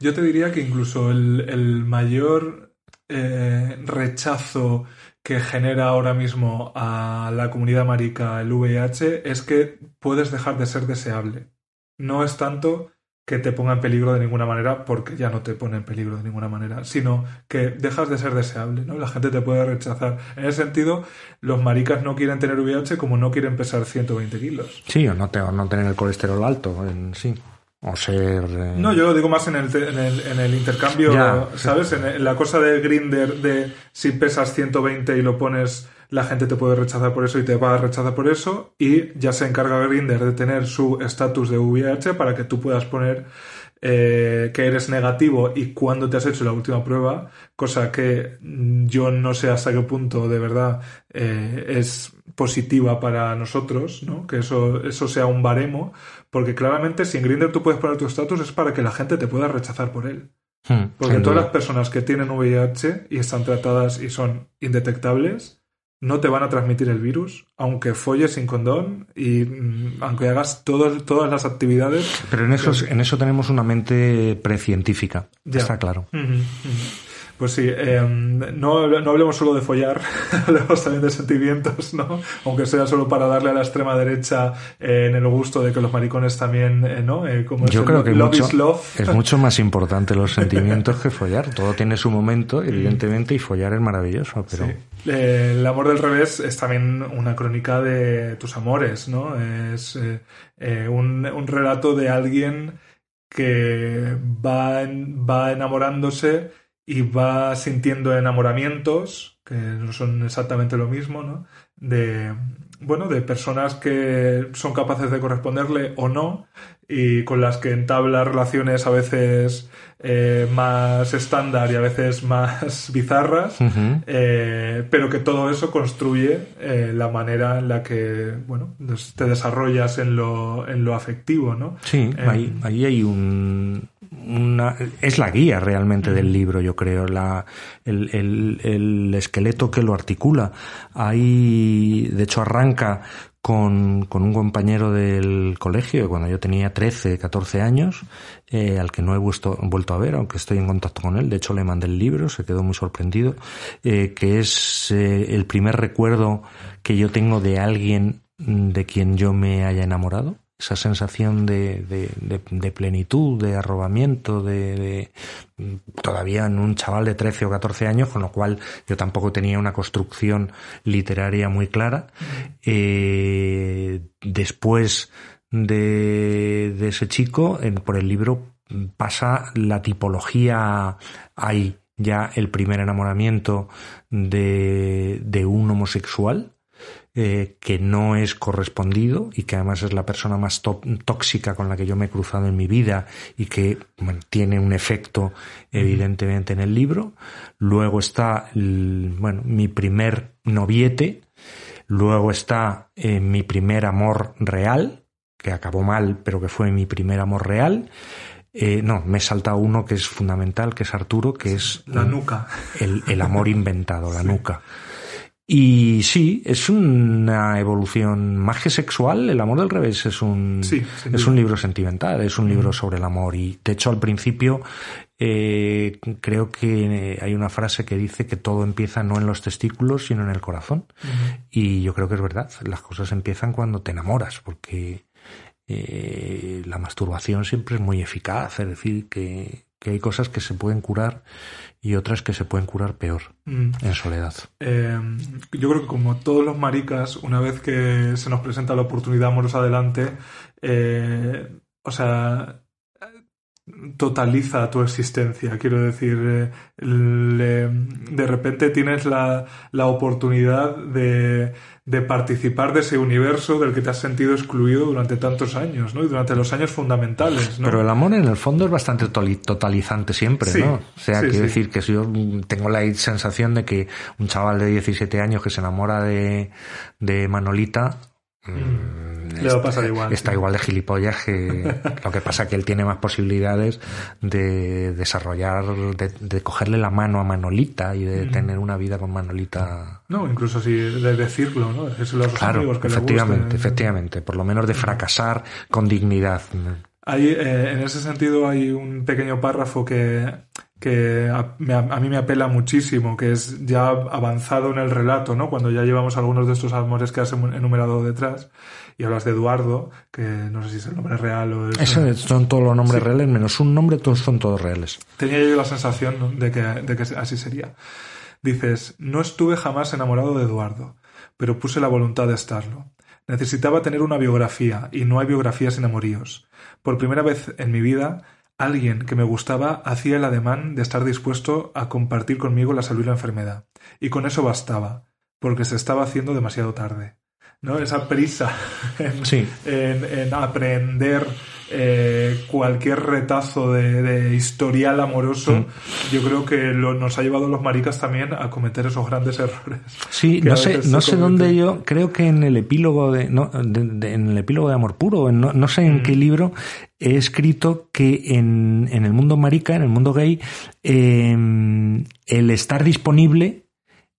Yo te diría que incluso el, el mayor eh, rechazo que genera ahora mismo a la comunidad marica el VIH es que puedes dejar de ser deseable. No es tanto que te ponga en peligro de ninguna manera, porque ya no te pone en peligro de ninguna manera, sino que dejas de ser deseable, ¿no? La gente te puede rechazar. En ese sentido, los maricas no quieren tener VIH como no quieren pesar 120 kilos. sí o no, te- o no tener el colesterol alto en sí o ser eh, No, yo lo digo más en el, en el, en el intercambio, Ya. ¿sabes? En, en la cosa de Grinder de si pesas 120 y lo pones, la gente te puede rechazar por eso y te va a rechazar por eso. Y ya se encarga Grinder de tener su estatus de VIH para que tú puedas poner eh, que eres negativo y cuándo te has hecho la última prueba, cosa que mm, yo no sé hasta qué punto de verdad eh, es positiva para nosotros, ¿no? Que eso, eso sea un baremo, porque claramente si en Grindr tú puedes poner tu estatus es para que la gente te pueda rechazar por él. Hmm, Porque todas las personas que tienen VIH y están tratadas y son indetectables, no te van a transmitir el virus, aunque folles sin condón y mm, aunque hagas todo- todas las actividades. Pero en eso, en eso tenemos una mente precientífica. Ya. Está claro. Pues sí, eh, no, no hablemos solo de follar, hablemos también de sentimientos, ¿no? Aunque sea solo para darle a la extrema derecha eh, en el gusto de que los maricones también, eh, ¿no? Eh, como es Yo el creo que love mucho, is love. es mucho más importante los sentimientos que follar. Todo tiene su momento, evidentemente, y follar es maravilloso, pero Sí. El amor del revés es también una crónica de tus amores, ¿no? Es un, un relato de alguien que va, en- va enamorándose y va sintiendo enamoramientos, que no son exactamente lo mismo, ¿no? De, bueno, de personas que son capaces de corresponderle o no y con las que entabla relaciones a veces eh, más estándar y a veces más bizarras, eh, pero que todo eso construye eh, la manera en la que, bueno, te desarrollas en lo, en lo afectivo, ¿no? Sí, ahí, ahí hay un. Una, es la guía realmente del libro, yo creo, la, el, el- el esqueleto que lo articula. Ahí, de hecho, arranca con, con un compañero del colegio, cuando yo tenía 13, 14 años, eh, al que no he vuelto, vuelto a ver, aunque estoy en contacto con él. De hecho, le mandé el libro, se quedó muy sorprendido, eh, que es eh, el primer recuerdo que yo tengo de alguien mm, de quien yo me haya enamorado esa sensación de, de, de- de plenitud, de arrobamiento, de, de- todavía en un chaval de 13 o 14 años, con lo cual yo tampoco tenía una construcción literaria muy clara. Eh, después de, de ese chico, en- por el libro pasa la tipología, hay ya el primer enamoramiento de, de un homosexual, eh, que no es correspondido y que además es la persona más tó- tóxica con la que yo me he cruzado en mi vida y que bueno, tiene un efecto evidentemente en el libro. Luego está el- bueno, mi primer noviete, luego está eh, mi primer amor real, que acabó mal, pero que fue mi primer amor real. Eh, no, me he saltado uno que es fundamental, que es Arturo, que es La nuca. el, el amor inventado, la nuca. Y sí, es una evolución más que sexual. El amor del revés es un, Sí, es un libro sentimental, es un libro sobre el amor. Y de hecho, al principio, eh, creo que hay una frase que dice que todo empieza no en los testículos, sino en el corazón. Y yo creo que es verdad. Las cosas empiezan cuando te enamoras, porque eh, la masturbación siempre es muy eficaz. Es decir, que, que hay cosas que se pueden curar y otras que se pueden curar peor Mm. en soledad. Eh, yo creo que como todos los maricas, una vez que se nos presenta la oportunidad amorosa adelante, eh, o sea, totaliza tu existencia. Quiero decir, eh, le- de repente tienes la, la oportunidad de, de participar de ese universo del que te has sentido excluido durante tantos años, ¿no? Y durante los años fundamentales, ¿no? Pero el amor en el fondo es bastante totalizante siempre, Sí, ¿no? O sea, sí, quiero sí. decir que si yo mm, tengo la sensación de que un chaval de 17 años que se enamora de, de Manolita mm, Le va a pasar igual, Está igual de gilipollas que lo que pasa que él tiene más posibilidades de desarrollar, de, de cogerle la mano a Manolita y Mm. de tener una vida con Manolita. No, incluso así de decirlo, ¿no? A sus Claro, amigos que le efectivamente, guste. efectivamente. Por lo menos de fracasar con dignidad. Hay, eh, en ese sentido hay un pequeño párrafo que, que a, me- a mí me apela muchísimo, que es ya avanzado en el relato, ¿no? Cuando ya llevamos algunos de estos amores que has enumerado detrás, y hablas de Eduardo, que no sé si es el nombre real o es... Eso son todos los nombres reales, menos un nombre, todos son todos reales. Tenía yo la sensación ¿no? de, que, de que así sería. Dices, no estuve jamás enamorado de Eduardo, pero puse la voluntad de estarlo. Necesitaba tener una biografía, y no hay biografía sin amoríos. Por primera vez en mi vida, alguien que me gustaba hacía el ademán de estar dispuesto a compartir conmigo la salud y la enfermedad. Y con eso bastaba, porque se estaba haciendo demasiado tarde. ¿No? Esa prisa en, Sí. en- en aprender eh, cualquier retazo de, de historial amoroso, Mm. yo creo que lo- nos ha llevado a los maricas también a cometer esos grandes errores. Sí, no sé, no sé dónde yo, creo que en el epílogo de, no, de- de- en el epílogo de Amor Puro, no, no sé en qué libro, he escrito que en, en el mundo marica, en el mundo gay, eh, el estar disponible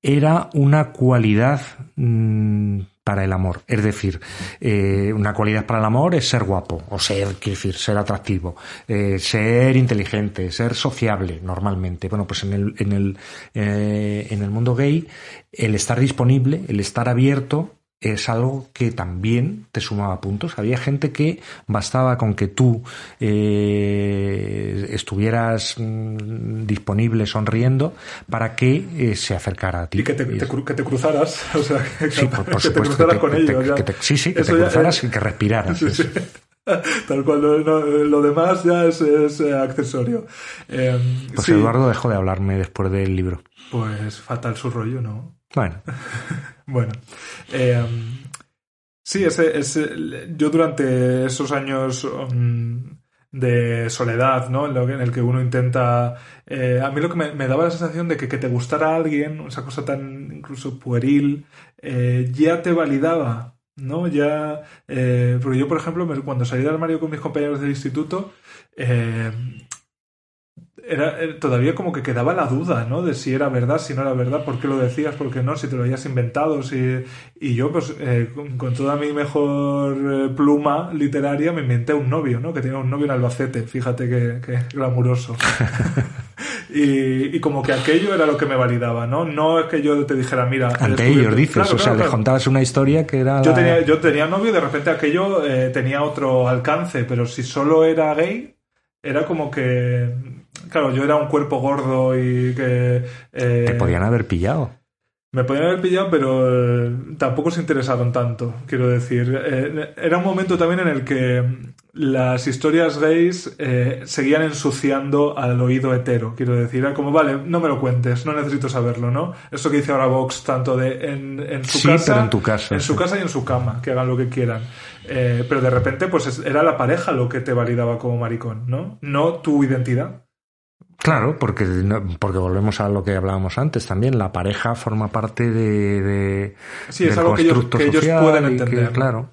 era una cualidad mm, para el amor. Es decir, eh, una cualidad para el amor es ser guapo, o ser, quiero decir, ser atractivo, eh, ser inteligente, ser sociable normalmente. Bueno, pues en el, en el, eh, en el mundo gay, el estar disponible, el estar abierto, es algo que también te sumaba puntos. Había gente que bastaba con que tú eh, estuvieras mm, disponible, sonriendo, para que eh, se acercara a ti. Y que te, que te cruzaras, o sea, que, Sí, por, por que te cruzaras que con ellos. sí, sí, que Eso te cruzaras y que respiraras. Sí, sí. Eso. Tal cual, lo, demás ya es, es, eh, accesorio. Eh, Pues Eduardo dejó de hablarme después del libro. Pues fatal su rollo, ¿no? Bueno, Bueno, eh, sí, ese, ese- yo durante esos años mm, de soledad, ¿no? En, lo que- en el que uno intenta... eh, a mí lo que me, daba la sensación de que, que te gustara alguien, esa cosa tan incluso pueril, eh, ya te validaba, ¿no? Ya... eh, porque yo, por ejemplo, cuando salí del armario con mis compañeros del instituto, eh, era, eh, todavía como que quedaba la duda, ¿no? De si era verdad, si no era verdad, por qué lo decías, por qué no, si te lo habías inventado, si... Y yo, pues, eh, con, con toda mi mejor eh, pluma literaria me inventé un novio, ¿no? Que tenía un novio en Albacete, fíjate que, que glamuroso. y, y como que aquello era lo que me validaba, ¿no? No es que yo te dijera, mira... ante ellos dices, Claro, o sea, claro, les contabas una historia que era... Yo la- tenía, yo tenía novio y de repente aquello eh, tenía otro alcance, pero si solo era gay, era como que. Claro, yo era un cuerpo gordo y que. eh, Te podían haber pillado. Me podían haber pillado, pero eh, tampoco se interesaron tanto, quiero decir. Eh, era un momento también en el que las historias gays eh, seguían ensuciando al oído hetero, quiero decir. Era como, vale, no me lo cuentes, no necesito saberlo, ¿no? Eso que dice ahora Vox, tanto de en, en su Sí, casa. pero en tu casa, En su casa y en su cama, que hagan lo que quieran. Pero de repente, pues es- era la pareja lo que te validaba como maricón, ¿no? No tu identidad. Claro, porque, porque volvemos a lo que hablábamos antes también. La pareja forma parte de, de- Sí, es del algo que ellos, que pueden que, entender. claro.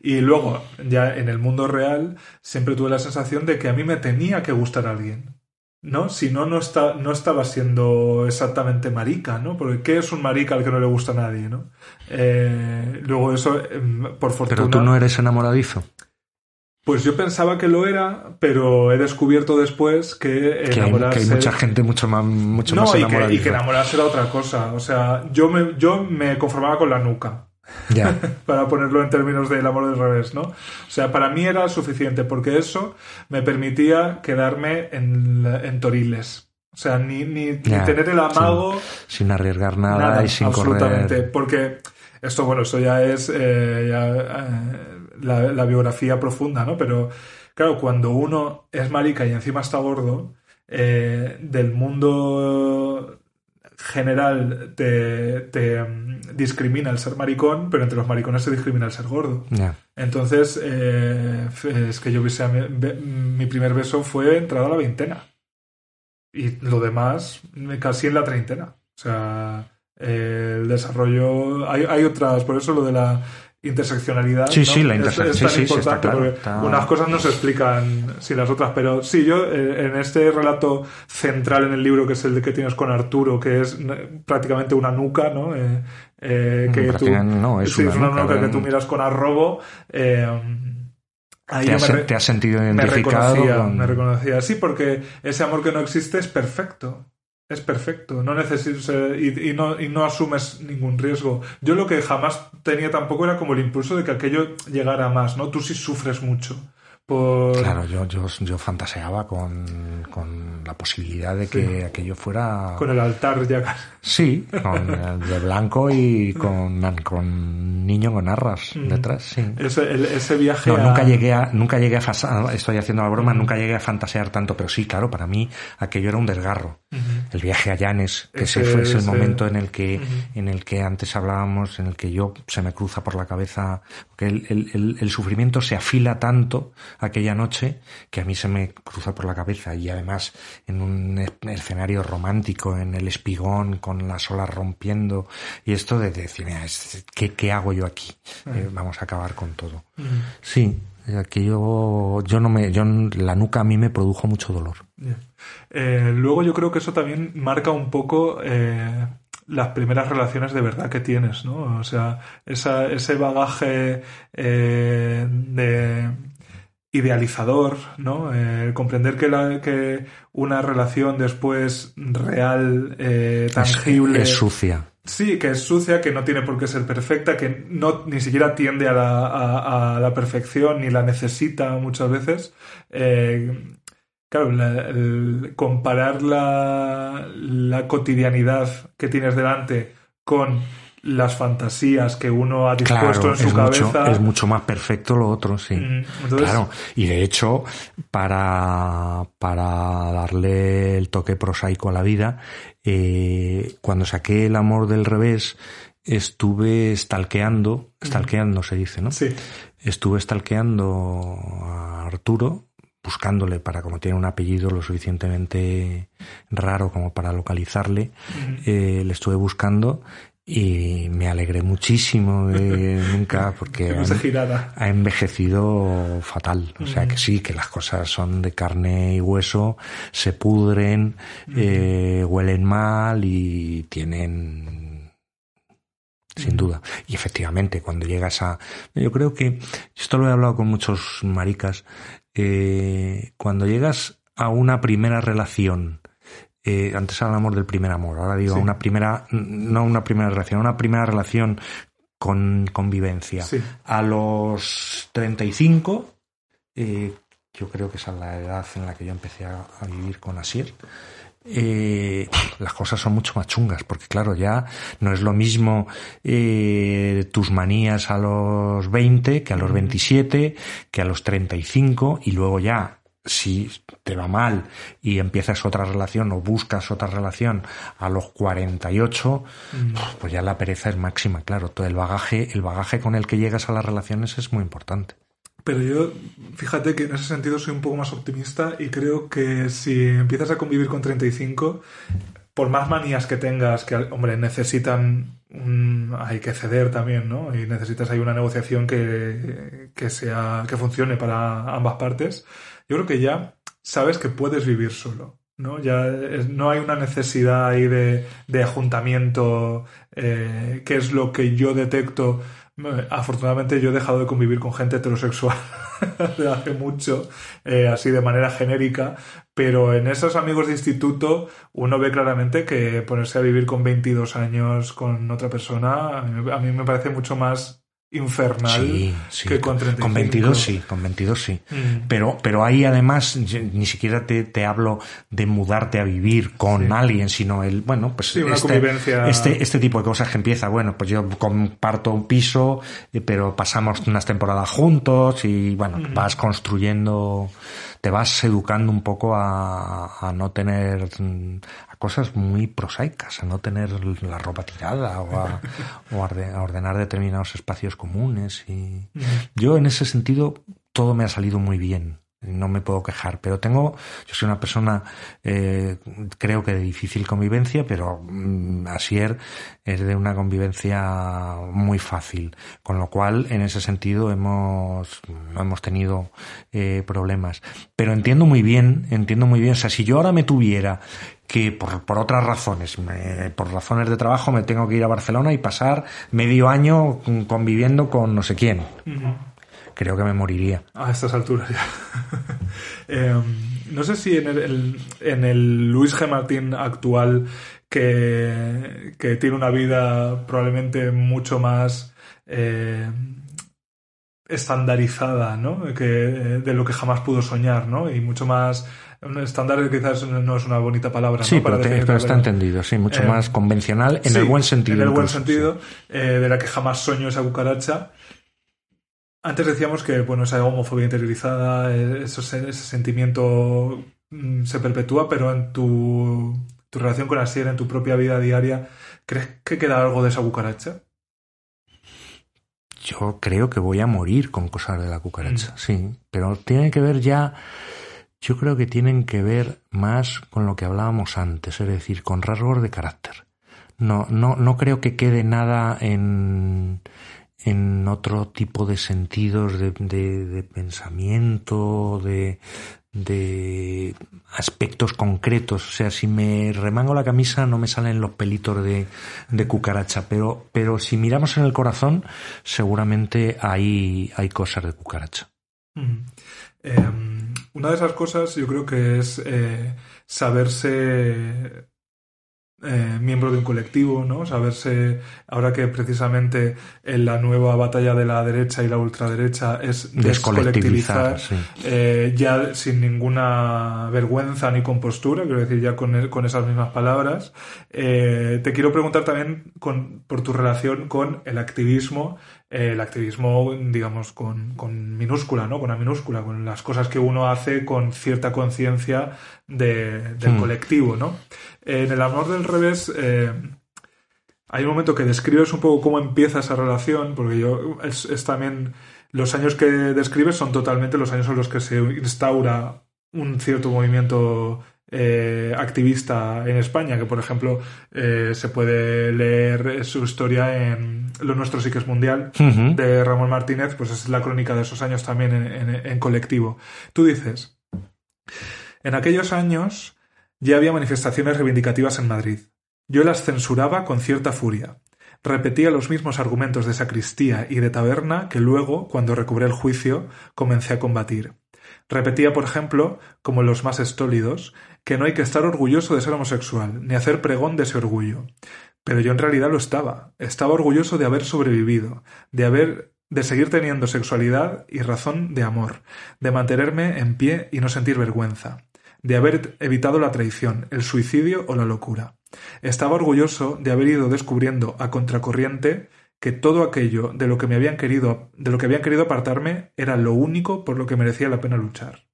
Y luego, ya en el mundo real, siempre tuve la sensación de que a mí me tenía que gustar alguien. ¿No? Si no, no, está, no estaba siendo exactamente marica, ¿no? Porque ¿qué es un marica al que no le gusta a nadie, ¿no? Eh, luego eso, em, por fortuna... Pero tú no eres enamoradizo. Pues yo pensaba que lo era, pero he descubierto después que Que hay, que enamorarse... hay mucha gente mucho más, mucho no, más y que, y enamoradiza. que enamorarse era otra cosa. O sea, yo me, yo me conformaba con la nuca. Ya. para ponerlo en términos del amor del revés, ¿no? O sea, para mí era suficiente porque eso me permitía quedarme en, en toriles. O sea, ni, ni, ni tener el amago, Sin arriesgar nada, nada, y sin absolutamente. correr. Porque esto, bueno, esto ya es eh, ya, eh, la, la biografía profunda, ¿no? Pero claro, cuando uno es marica y encima está gordo, eh, del mundo general te, te, mm, discrimina el ser maricón, pero entre los maricones se discrimina el ser gordo. Entonces, eh, es que yo a mi, mi primer beso fue entrada a la veintena. Y lo demás, casi en la treintena. O sea, eh, el desarrollo. Hay, hay otras, por eso lo de la interseccionalidad. Sí, ¿no? sí, la Es- es sí, tan sí, está claro, está- Unas cosas no se explican sin las otras, pero sí, yo eh, en este relato central en el libro, que es el de que tienes con Arturo, que es eh, prácticamente una nuca, ¿no? Eh, eh, que tú, no, es sí, una es una nuca, nuca que tú miras con arrobo. ahí Te has, me re- te has sentido me identificado reconocía, con- me reconocía. Sí, porque ese amor que no existe es perfecto. Es perfecto. No necesitas y, y no, y no asumes ningún riesgo. Yo lo que jamás tenía tampoco era como el impulso de que aquello llegara más, ¿no? Tú sí sufres mucho. Por... Claro, yo, yo, yo fantaseaba con, con la posibilidad de que Sí. aquello fuera... Con el altar ya casi. Sí, con el de blanco y con, con niño con arras Mm. detrás, sí. Ese, el- ese viaje No, a- nunca llegué a, nunca llegué a fasa- estoy haciendo la broma, nunca llegué a fantasear tanto, pero sí, claro, para mí aquello era un desgarro. Ujú. El viaje a Llanes, que ese, fue el momento en el que, en el que antes hablábamos, en el que yo se me cruza por la cabeza, que el, el, sufrimiento se afila tanto aquella noche que a mí se me cruza por la cabeza y además en un escenario romántico, en el espigón, con las olas rompiendo y esto de decir, ¿qué, qué hago yo aquí? Eh, vamos a acabar con todo. Sí, yo yo no me, yo, la nuca a mí me produjo mucho dolor. Eh, luego yo creo que eso también marca un poco eh, las primeras relaciones de verdad que tienes, ¿no? O sea, esa, ese bagaje eh, de idealizador, ¿no? comprender que, la, que una relación después real, tangible... es sucia Sí, que es sucia, que no tiene por qué ser perfecta, que no ni siquiera tiende a la, a, la perfección ni la necesita muchas veces. Eh, claro, el comparar la, la, cotidianidad que tienes delante con las fantasías que uno ha dispuesto en su cabeza. es mucho más perfecto lo otro, sí. Claro, y de hecho, para, para darle el toque prosaico a la vida, eh, cuando saqué El amor del revés, estuve stalkeando, stalkeando se dice, ¿no? Sí. Estuve stalkeando a Arturo, buscándole para, como tiene un apellido lo suficientemente raro como para localizarle, eh, le estuve buscando y me alegré muchísimo de nunca porque ha, envejecido fatal. O sea que sí, que las cosas son de carne y hueso, se pudren, eh, huelen mal y tienen sin duda. Y efectivamente, cuando llegas a... Yo creo que, esto lo he hablado con muchos maricas, eh, cuando llegas a una primera relación eh, antes hablamos del primer amor, ahora digo una primera, no una primera relación, una primera relación con convivencia. A los 35, eh, yo creo que esa es la edad en la que yo empecé a, vivir con Asier. Eh, las cosas son mucho más chungas, porque claro, ya no es lo mismo eh, tus manías a los 20 que a los 27, que a los 35, y luego ya si te va mal y empiezas otra relación o buscas otra relación a los 48, mm. pues ya la pereza es máxima, claro. Todo el bagaje, el bagaje con el que llegas a las relaciones es muy importante. Pero yo, fíjate que en ese sentido soy un poco más optimista y creo que si empiezas a convivir con 35, por más manías que tengas, que, hombre, necesitan hay que ceder también, ¿no? Y necesitas ahí una negociación que, que sea, que funcione para ambas partes yo creo que ya sabes que puedes vivir solo. ¿no? Ya no hay una necesidad ahí de, de ajuntamiento, eh, que es lo que yo detecto. Afortunadamente yo he dejado de convivir con gente heterosexual desde hace mucho, eh, así de manera genérica, pero en esos amigos de instituto uno ve claramente que ponerse a vivir con 22 años con otra persona a mí me parece mucho más infernal que con 35. Con 22 sí, con 22 sí. Mm. Pero, pero ahí además ni siquiera te, te, hablo de mudarte a vivir con alguien, sino el, bueno, pues este, este, este, tipo de cosas que empieza, bueno, pues yo comparto un piso, eh, pero pasamos unas temporadas juntos y bueno, mm. vas construyendo te vas educando un poco a, a no tener a cosas muy prosaicas, a no tener la ropa tirada o a, o a ordenar determinados espacios comunes. Y yo en ese sentido todo me ha salido muy bien no me puedo quejar, pero tengo, yo soy una persona, eh, creo que de difícil convivencia, pero mm, Asier es de una convivencia muy fácil, con lo cual en ese sentido hemos, no hemos tenido eh, problemas. Pero entiendo muy bien, entiendo muy bien, o sea, si yo ahora me tuviera que por, por otras razones, por razones de trabajo me tengo que ir a Barcelona y pasar medio año conviviendo con no sé quién creo que me moriría. A estas alturas ya. Em, no sé si en el, en el Luis G. Martín actual, que, que tiene una vida probablemente mucho más eh, estandarizada, ¿no? Que, de lo que jamás pudo soñar, ¿no? Y mucho más estándar quizás no es una bonita palabra. Sí, pero, está entendido, sí, mucho eh, más convencional en el buen sentido. En el buen sentido, eh, de la que jamás soñó esa cucaracha. Antes decíamos que bueno, esa homofobia interiorizada, ese, ese sentimiento mm, se perpetúa, pero en tu, tu relación con Asier en tu propia vida diaria, ¿crees que queda algo de esa cucaracha? Yo creo que voy a morir con cosas de la cucaracha, mm. sí. Pero tiene que ver ya, yo creo que tienen que ver más con lo que hablábamos antes, es decir, con rasgos de carácter. No, no, no creo que quede nada en, en otro tipo de sentidos de, de, pensamiento, de, de aspectos concretos. O sea, si me remango la camisa no me salen los pelitos de, de cucaracha, pero, pero si miramos en el corazón, seguramente hay, hay cosas de cucaracha. Em, una de esas cosas yo creo que es eh, saberse eh, miembro de un colectivo, ¿no? Saberse, ahora que precisamente en la nueva batalla de la derecha y la ultraderecha es descolectivizar, eh, ya sin ninguna vergüenza ni compostura, quiero decir, ya con, con esas mismas palabras. Eh, te quiero preguntar también con, por tu relación con el activismo el activismo, digamos, con, con, minúscula, ¿no? Con la minúscula, con las cosas que uno hace con cierta conciencia de, del hmm. colectivo, ¿no? En el amor del revés, eh, hay un momento que describes un poco cómo empieza esa relación, porque yo es, es, también los años que describes son totalmente los años en los que se instaura un cierto movimiento eh, activista en España, que por ejemplo eh, se puede leer su historia en Lo Nuestro sí que es mundial, de Ramón Martínez, pues es la crónica de esos años también en, colectivo. Tú dices, en aquellos años ya había manifestaciones reivindicativas en Madrid. Yo las censuraba con cierta furia. Repetía los mismos argumentos de sacristía y de taberna que luego, cuando recobré el juicio, comencé a combatir. Repetía, por ejemplo, como los más estólidos, que no hay que estar orgulloso de ser homosexual, ni hacer pregón de ese orgullo. Pero yo en realidad lo estaba. Estaba orgulloso de haber sobrevivido, de haber de seguir teniendo sexualidad y razón de amor, de mantenerme en pie y no sentir vergüenza, de haber evitado la traición, el suicidio o la locura. Estaba orgulloso de haber ido descubriendo a contracorriente que todo aquello de lo que me habían querido, de lo que habían querido apartarme era lo único por lo que merecía la pena luchar.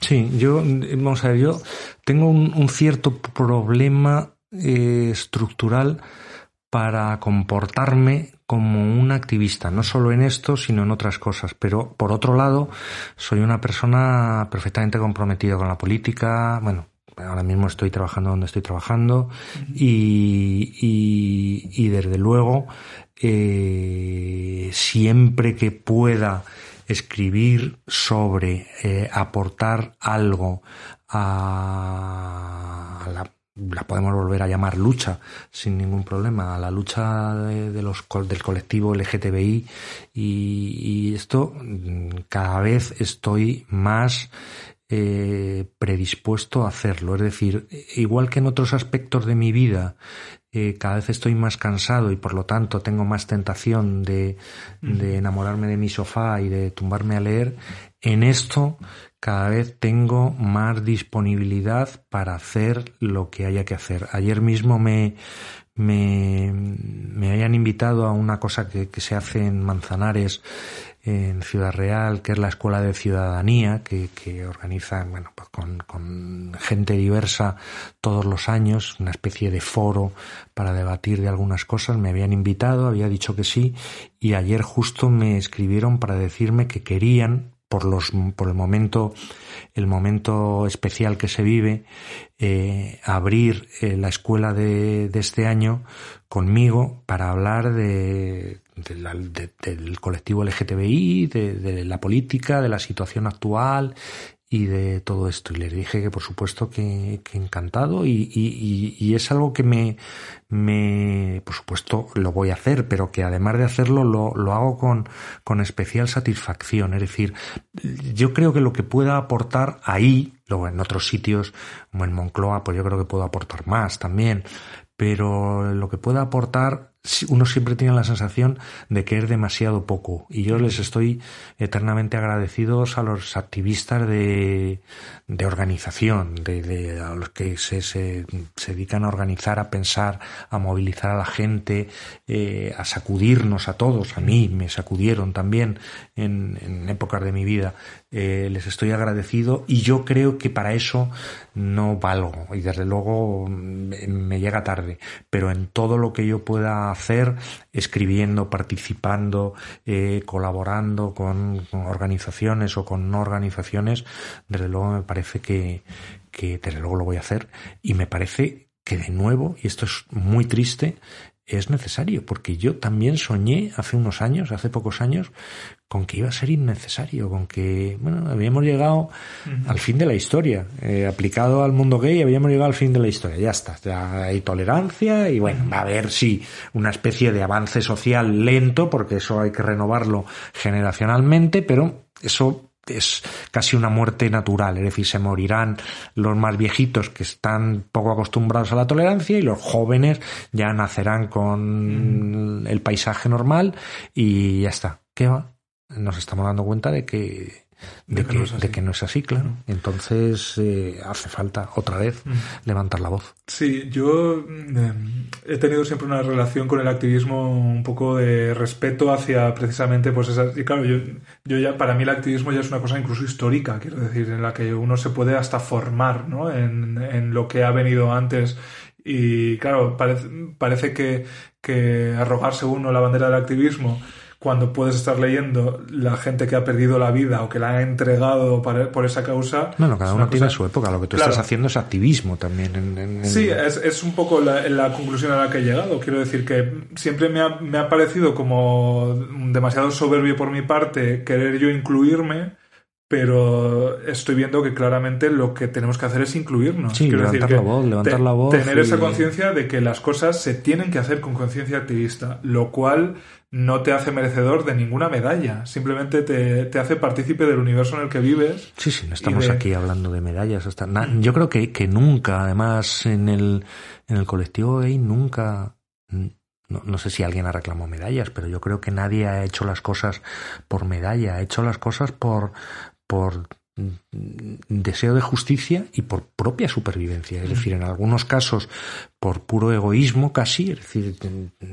Sí, yo, vamos a ver, yo tengo un, cierto problema eh, estructural para comportarme como un activista, no solo en esto, sino en otras cosas. Pero, por otro lado, soy una persona perfectamente comprometida con la política, bueno, ahora mismo estoy trabajando donde estoy trabajando. Y, y, desde luego eh, siempre que pueda escribir sobre, eh, aportar algo a la, la podemos volver a llamar lucha sin ningún problema, a la lucha de, los, del colectivo LGTBI y, y esto mm, cada vez estoy más eh, predispuesto a hacerlo. Es decir, igual que en otros aspectos de mi vida eh, cada vez estoy más cansado y por lo tanto tengo más tentación de, de enamorarme de mi sofá y de tumbarme a leer, en esto cada vez tengo más disponibilidad para hacer lo que haya que hacer. Ayer mismo me, me, me hayan invitado a una cosa que, que se hace en Manzanares en Ciudad Real, que es la Escuela de Ciudadanía, que, que organiza, bueno, pues con, con, gente diversa todos los años, una especie de foro para debatir de algunas cosas. Me habían invitado, había dicho que sí, y ayer justo me escribieron para decirme que querían, por los, por el momento, el momento especial que se vive, eh, abrir eh, la escuela de, de este año conmigo para hablar de del colectivo LGTBI, de, la política, de la situación actual y de todo esto. Y les dije que por supuesto que, encantado y, es algo que me, me, por supuesto lo voy a hacer, pero que además de hacerlo lo, lo hago con, con especial satisfacción. Es decir, yo creo que lo que pueda aportar ahí, luego en otros sitios, como en Moncloa, pues yo creo que puedo aportar más también, pero lo que pueda aportar uno siempre tiene la sensación de que es demasiado poco. Y yo les estoy eternamente agradecidos a los activistas de, de organización, de, de, a los que se, se, se, dedican a organizar, a pensar, a movilizar a la gente, eh, a sacudirnos a todos. A mí me sacudieron también en, en épocas de mi vida. Eh, les estoy agradecido y yo creo que para eso no valgo. Y desde luego me llega tarde, pero en todo lo que yo pueda hacer, escribiendo, participando, eh, colaborando con, organizaciones o con no organizaciones, desde luego me parece que, que desde luego lo voy a hacer. Y me parece que de nuevo, y esto es muy triste, es necesario, porque yo también soñé hace unos años, hace pocos años, con que iba a ser innecesario, con que, bueno, habíamos llegado al fin de la historia, eh, aplicado al mundo gay, habíamos llegado al fin de la historia, ya está, ya hay tolerancia y bueno, va a haber sí una especie de avance social lento, porque eso hay que renovarlo generacionalmente, pero eso es casi una muerte natural, es decir, se morirán los más viejitos que están poco acostumbrados a la tolerancia y los jóvenes ya nacerán con mm. el paisaje normal y ya está. ¿Qué va? Nos estamos dando cuenta de que de, que, no es así, claro. Entonces eh, hace falta otra vez levantar la voz. Sí, yo em, he tenido siempre una relación con el activismo un poco de respeto hacia precisamente pues esas... Y claro, yo, yo ya, para mí el activismo ya es una cosa incluso histórica, quiero decir, en la que uno se puede hasta formar ¿no? en, en lo que ha venido antes. Y claro, parece, parece que, que arrogarse uno la bandera del activismo cuando puedes estar leyendo la gente que ha perdido la vida o que la ha entregado por esa causa. Bueno, cada uno tiene su época. Lo que tú estás haciendo es activismo también. Sí, es, es, un poco la, la, conclusión a la que he llegado. Quiero decir que siempre me ha, me ha parecido como demasiado soberbio por mi parte querer yo incluirme pero estoy viendo que claramente lo que tenemos que hacer es incluirnos. Sí, levantar la voz, levantar la voz. Tener esa conciencia de que las cosas se tienen que hacer con conciencia activista, lo cual no te hace merecedor de ninguna medalla, simplemente te, hace partícipe del universo en el que vives. Sí, sí, no estamos aquí hablando de medallas. Hasta... yo creo que, que nunca, además, en el, en el colectivo gay, nunca... No, no, sé si alguien ha reclamado medallas, pero yo creo que nadie ha hecho las cosas por medalla, ha hecho las cosas por, por deseo de justicia y por propia supervivencia. Es decir, en algunos casos por puro egoísmo casi, es decir,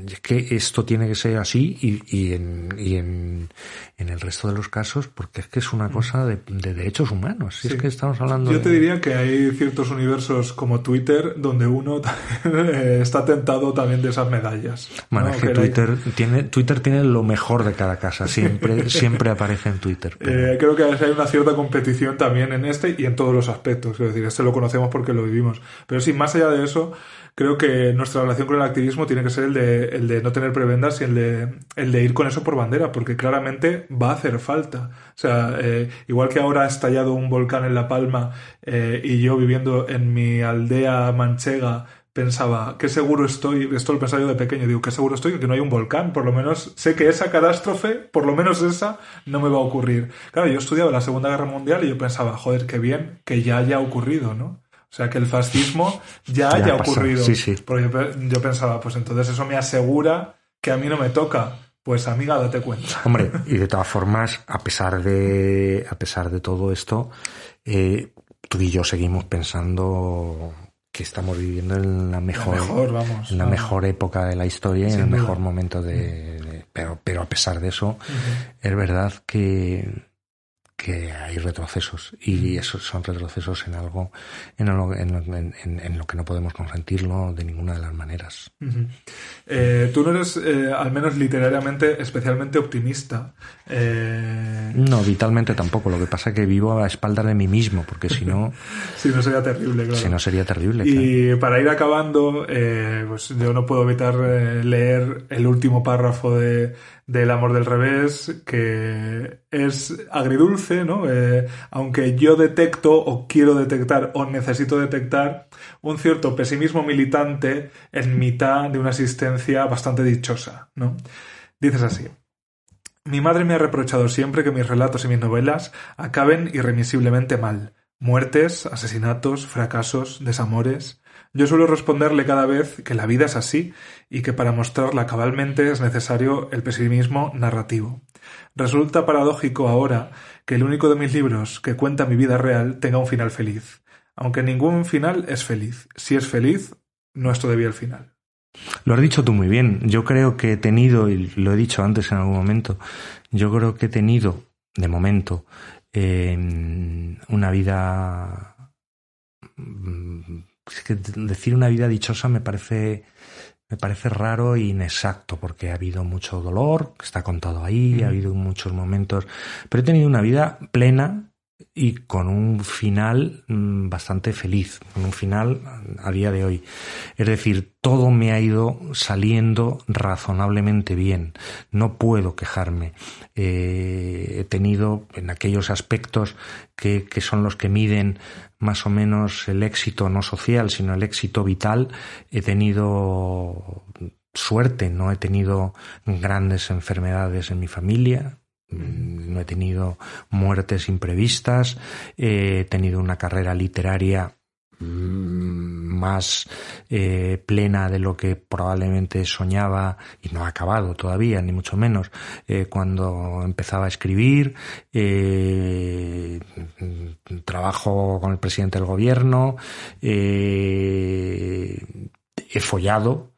es que esto tiene que ser así y, y, en, y en, en, el resto de los casos porque es que es una cosa de, de derechos humanos. Si es que estamos hablando Yo te diría que hay ciertos universos como Twitter donde uno está tentado también de esas medallas. Bueno, es que, Twitter, tiene, Twitter tiene lo mejor de cada casa, siempre, siempre aparece en Twitter. Eh, creo que hay una cierta competición también en este y en todos los aspectos. Es decir, este lo conocemos porque lo vivimos. Pero sí, más allá de eso, creo que nuestra relación con el activismo tiene que ser el de, el de no tener prebendas y el de, el de ir con eso por bandera, porque claramente va a hacer falta. O sea, eh, igual que ahora ha estallado un volcán en La Palma eh, y yo viviendo en mi aldea manchega pensaba, qué seguro estoy, esto lo pensaba yo de pequeño, digo, qué seguro estoy que no hay un volcán, por lo menos sé que esa catástrofe, por lo menos esa, no me va a ocurrir. Claro, yo he estudiado la Segunda Guerra Mundial y yo pensaba, joder, qué bien que ya haya ocurrido, ¿no? O sea, que el fascismo ya, haya ocurrido. Sí, sí. Porque yo, pensaba, pues entonces eso me asegura que a mí no me toca. Pues amiga, date cuenta. Hombre, y de todas formas, a pesar de, a pesar de todo esto, eh, tú y yo seguimos pensando que estamos viviendo en la mejor, en la mejor época de la historia y en el mejor momento de, pero, pero a pesar de eso, es verdad que que hay retrocesos y esos son retrocesos en algo en lo, en, lo que no podemos consentirlo de ninguna de las maneras. Eh, tú no eres, eh, al menos literariamente, especialmente optimista. Eh, no, vitalmente tampoco. Lo que pasa es que vivo a espaldas de mí mismo, porque si no... si no sería terrible, claro. Si no sería terrible. Y para ir acabando, pues yo no puedo evitar leer el último párrafo de del amor del revés, que es agridulce, ¿no? Eh, aunque yo detecto o quiero detectar o necesito detectar un cierto pesimismo militante en mitad de una existencia bastante dichosa, ¿no? Dices así. Mi madre me ha reprochado siempre que mis relatos y mis novelas acaben irremisiblemente mal. Muertes, asesinatos, fracasos, desamores. Yo suelo responderle cada vez que la vida es así y que para mostrarla cabalmente es necesario el pesimismo narrativo. Resulta paradójico ahora que el único de mis libros que cuenta mi vida real tenga un final feliz, aunque ningún final es feliz. Si es feliz, no es todavía el final. Lo has dicho tú muy bien. Yo creo que he tenido, y lo he dicho antes en algún momento, yo creo que he tenido, de momento, una vida... Mm, es que decir una vida dichosa me parece me parece raro e inexacto porque ha habido mucho dolor, que está contado ahí, ha habido muchos momentos, pero he tenido una vida plena y con un final mm, bastante feliz, con un final a día de hoy. Es decir, todo me ha ido saliendo razonablemente bien. No puedo quejarme. Eh, he tenido en aquellos aspectos que, que son los que miden más o menos el éxito no social, sino el éxito vital, he tenido suerte, no he tenido grandes enfermedades en mi familia, no he tenido muertes imprevistas, he tenido una carrera literaria mm, más eh, plena de lo que probablemente soñaba y no ha acabado todavía, ni mucho menos, eh, cuando empezaba a escribir, eh, trabajo con el presidente del gobierno, he follado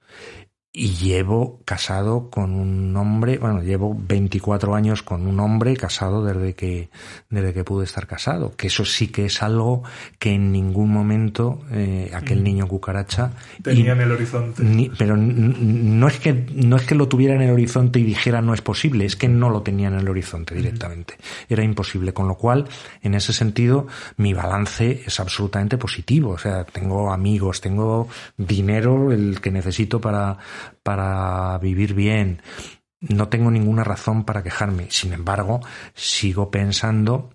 y llevo casado con un hombre, bueno, llevo 24 años con un hombre casado desde que, desde que pude estar casado, que eso sí que es algo que en ningún momento eh, aquel niño cucaracha tenía en el horizonte. pero no es que no es que lo tuviera en el horizonte y dijera no es posible, es que no lo tenía en el horizonte directamente. Era imposible, con lo cual, en ese sentido, mi balance es absolutamente positivo. O sea, tengo amigos, tengo dinero el que necesito para para vivir bien. No tengo ninguna razón para quejarme. Sin embargo, sigo pensando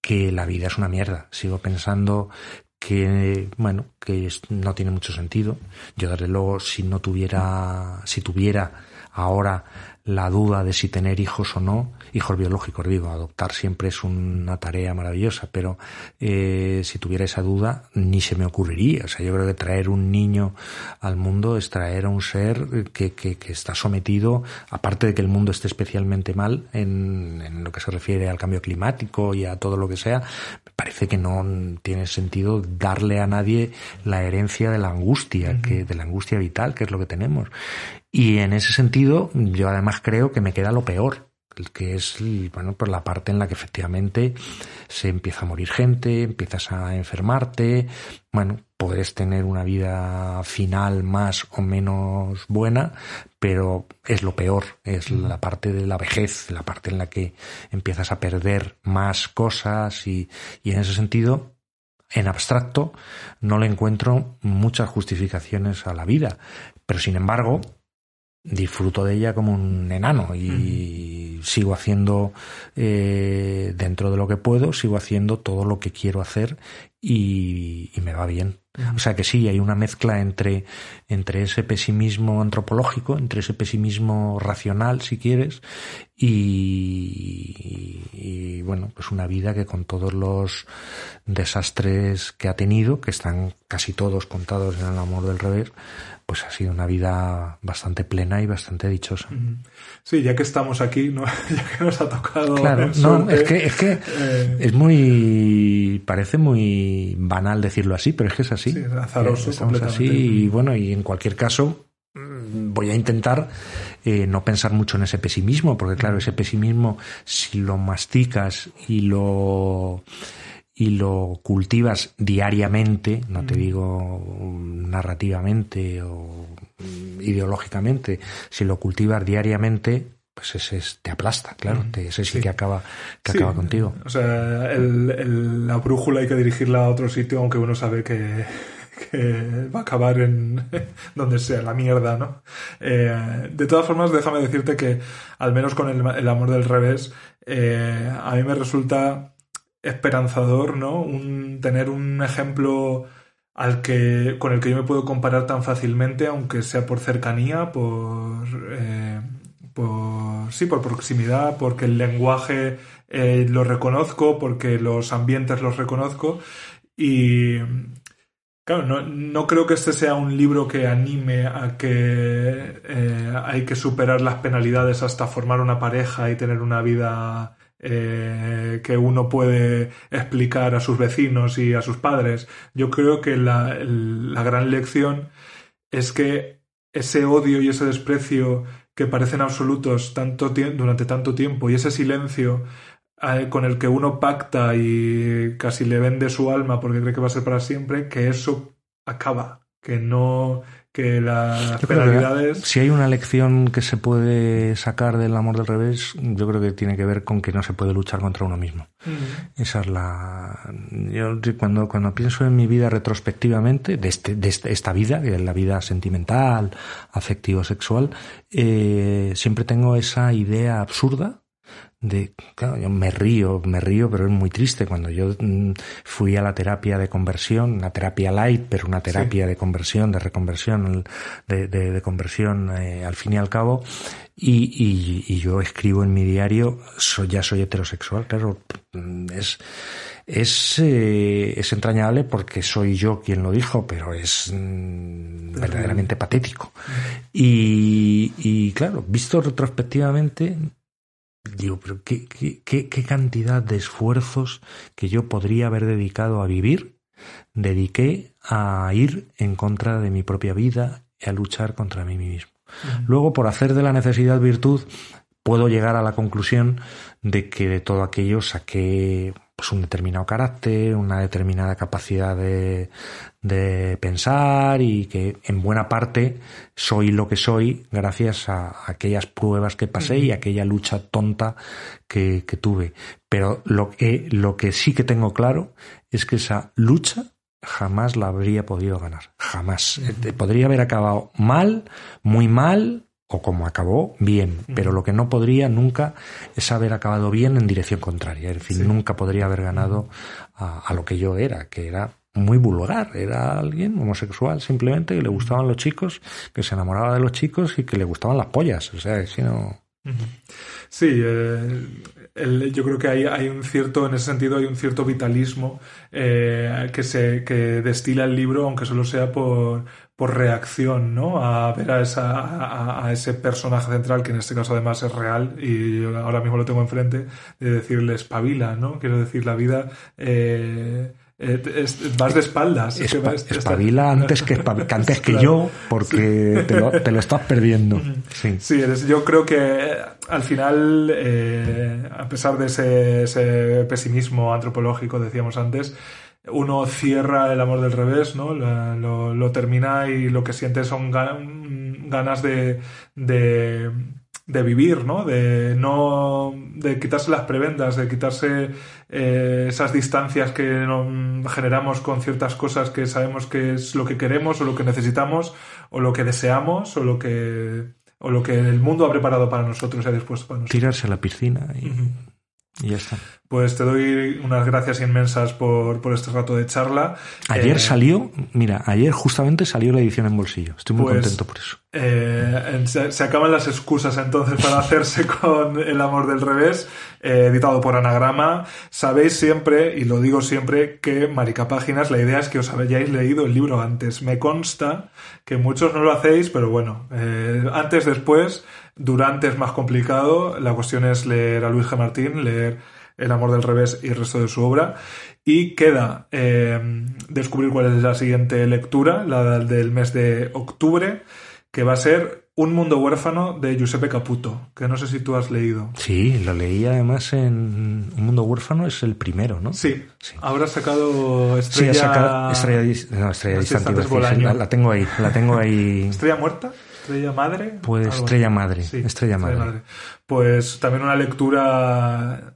que la vida es una mierda. Sigo pensando que, bueno, que no tiene mucho sentido. Yo, desde luego, si no tuviera, si tuviera ahora la duda de si tener hijos o no, hijos biológicos, digo, adoptar siempre es una tarea maravillosa, pero eh, si tuviera esa duda, ni se me ocurriría. O sea, yo creo que traer un niño al mundo es traer a un ser que, que, que está sometido, aparte de que el mundo esté especialmente mal en, en, lo que se refiere al cambio climático y a todo lo que sea, me parece que no tiene sentido darle a nadie la herencia de la angustia, que, de la angustia vital, que es lo que tenemos. Y en ese sentido, yo además creo que me queda lo peor, que es bueno pues la parte en la que efectivamente se empieza a morir gente, empiezas a enfermarte, bueno, puedes tener una vida final más o menos buena, pero es lo peor, es la parte de la vejez, la parte en la que empiezas a perder más cosas y, y en ese sentido en abstracto no le encuentro muchas justificaciones a la vida, pero sin embargo disfruto de ella como un enano y sigo haciendo eh, dentro de lo que puedo, sigo haciendo todo lo que quiero hacer y, y me va bien. O sea que sí, hay una mezcla entre, entre ese pesimismo antropológico, entre ese pesimismo racional, si quieres, y, y, bueno, pues una vida que con todos los desastres que ha tenido, que están casi todos contados en el amor del revés, pues ha sido una vida bastante plena y bastante dichosa. Sí, ya que estamos aquí, ¿no? ya que nos ha tocado. Claro, no, es que, es, que eh, es muy. parece muy banal decirlo así, pero es que es así. Sí, azaroso. Estamos así y bueno, y en cualquier caso, mm, voy a intentar eh, no pensar mucho en ese pesimismo, porque claro, ese pesimismo, si lo masticas y lo y lo cultivas diariamente, no te mm. digo narrativamente o ideológicamente, si lo cultivas diariamente, pues ese te aplasta, claro, mm. ese sí, que acaba, que acaba contigo. O sea, la brújula hay que dirigirla a otro sitio, aunque uno sabe que, va a acabar en donde sea, la mierda, ¿no? Eh, de todas formas, déjame decirte que, al menos con el, amor del revés, eh, a mí me resulta esperanzador, ¿no? Un, tener un ejemplo al que, con el que yo me puedo comparar tan fácilmente, aunque sea por cercanía, por, eh, sí, por proximidad, porque el lenguaje eh, lo reconozco, porque los ambientes los reconozco y Claro, no, no, creo que este sea un libro que anime a que eh, hay que superar las penalidades hasta formar una pareja y tener una vida eh, que uno puede explicar a sus vecinos y a sus padres. Yo creo que la, la gran lección es que ese odio y ese desprecio que parecen absolutos tanto durante tanto tiempo y ese silencio eh, con el que uno pacta y casi le vende su alma porque cree que va a ser para siempre, que eso acaba, que no que las Yo que penalidades si hay una lección que se puede sacar del amor del revés, yo creo que tiene que ver con que no se puede luchar contra uno mismo. Esa es la. Yo cuando, cuando pienso en mi vida retrospectivamente, de, este, de este- esta vida, de la vida sentimental, afectivo-sexual, eh, siempre tengo esa idea absurda de, claro, yo me río, me río, pero es muy triste. Cuando yo mm, fui a la terapia de conversión, una terapia light, pero una terapia de conversión, de reconversión, de, de, de conversión eh, al fin y al cabo, y, y, y yo escribo en mi diario, soy, ya soy heterosexual, claro, mm, es, es, eh, es entrañable porque soy yo quien lo dijo, pero es mm, verdaderamente patético. Y, y claro, visto retrospectivamente, digo, pero qué, qué, qué, cantidad de esfuerzos que yo podría haber dedicado a vivir, dediqué a ir en contra de mi propia vida y a luchar contra mí mismo. Luego, por hacer de la necesidad virtud, puedo llegar a la conclusión de que de todo aquello saqué pues, un determinado carácter, una determinada capacidad de, de pensar y que en buena parte soy lo que soy gracias a aquellas pruebas que pasé y aquella lucha tonta que, que tuve. Pero lo que, lo que sí que tengo claro es que esa lucha jamás la habría podido ganar. Jamás. Eh, Podría haber acabado mal, muy mal, o como acabó, bien. Pero lo que no podría nunca es haber acabado bien en dirección contraria. En fin, nunca podría haber ganado a, a lo que yo era, que era muy vulgar. Era alguien homosexual simplemente que le gustaban los chicos, que se enamoraba de los chicos y que le gustaban las pollas. O sea, que no. Sí, eh, yo creo que hay, hay un cierto, en ese sentido, hay un cierto vitalismo eh, que se que destila el libro, aunque solo sea por, por reacción, ¿no? A ver a, esa, a, a ese personaje central, que en este caso además es real, y ahora mismo lo tengo enfrente, de decirle espabila, ¿no? Quiero decir, la vida eh, es- vas de espaldas. es que Espa- vas- espabila antes que, antes que yo, porque te, lo, te lo estás perdiendo. Sí. Sí, eres- yo creo que eh, al final, eh, a pesar de ese, ese pesimismo antropológico, decíamos antes, uno cierra el amor del revés, ¿no? La- Lo, lo termina y lo que siente son ga- ganas de, de, de vivir, ¿no? De no de quitarse las prebendas, de quitarse eh, esas distancias que no- generamos con ciertas cosas que sabemos que es lo que queremos o lo que necesitamos o lo que deseamos o lo que o lo que el mundo ha preparado para nosotros y ha dispuesto para nosotros. Tirarse a la piscina y, y ya está. Pues te doy unas gracias inmensas por, por este rato de charla. Ayer Eh, salió, mira, ayer justamente salió la edición en bolsillo. Estoy muy Pues- contento por eso. Eh, se, se acaban las excusas entonces para hacerse con El amor del revés, eh, editado por Anagrama. Sabéis siempre, y lo digo siempre, que Marica Páginas, la idea es que os hayáis leído el libro antes. Me consta que muchos no lo hacéis, pero bueno, antes, después, durante es más complicado. La cuestión es leer a Luis G. Martín, leer El amor del revés y el resto de su obra. Y queda eh, descubrir cuál es la siguiente lectura, la del mes de octubre que va a ser Un mundo huérfano de Giuseppe Caputo, que no sé si tú has leído. Sí, lo leí además en Un Mundo Huérfano, es el primero, ¿no? Sí, Sí. ahora ha sacado Sí, Estrella... ha sacado Estrella, no, Estrella No, Distante, la tengo ahí, la tengo ahí. ¿Estrella muerta? ¿Estrella madre? Pues Estrella. Madre, Estrella Madre. Pues también una lectura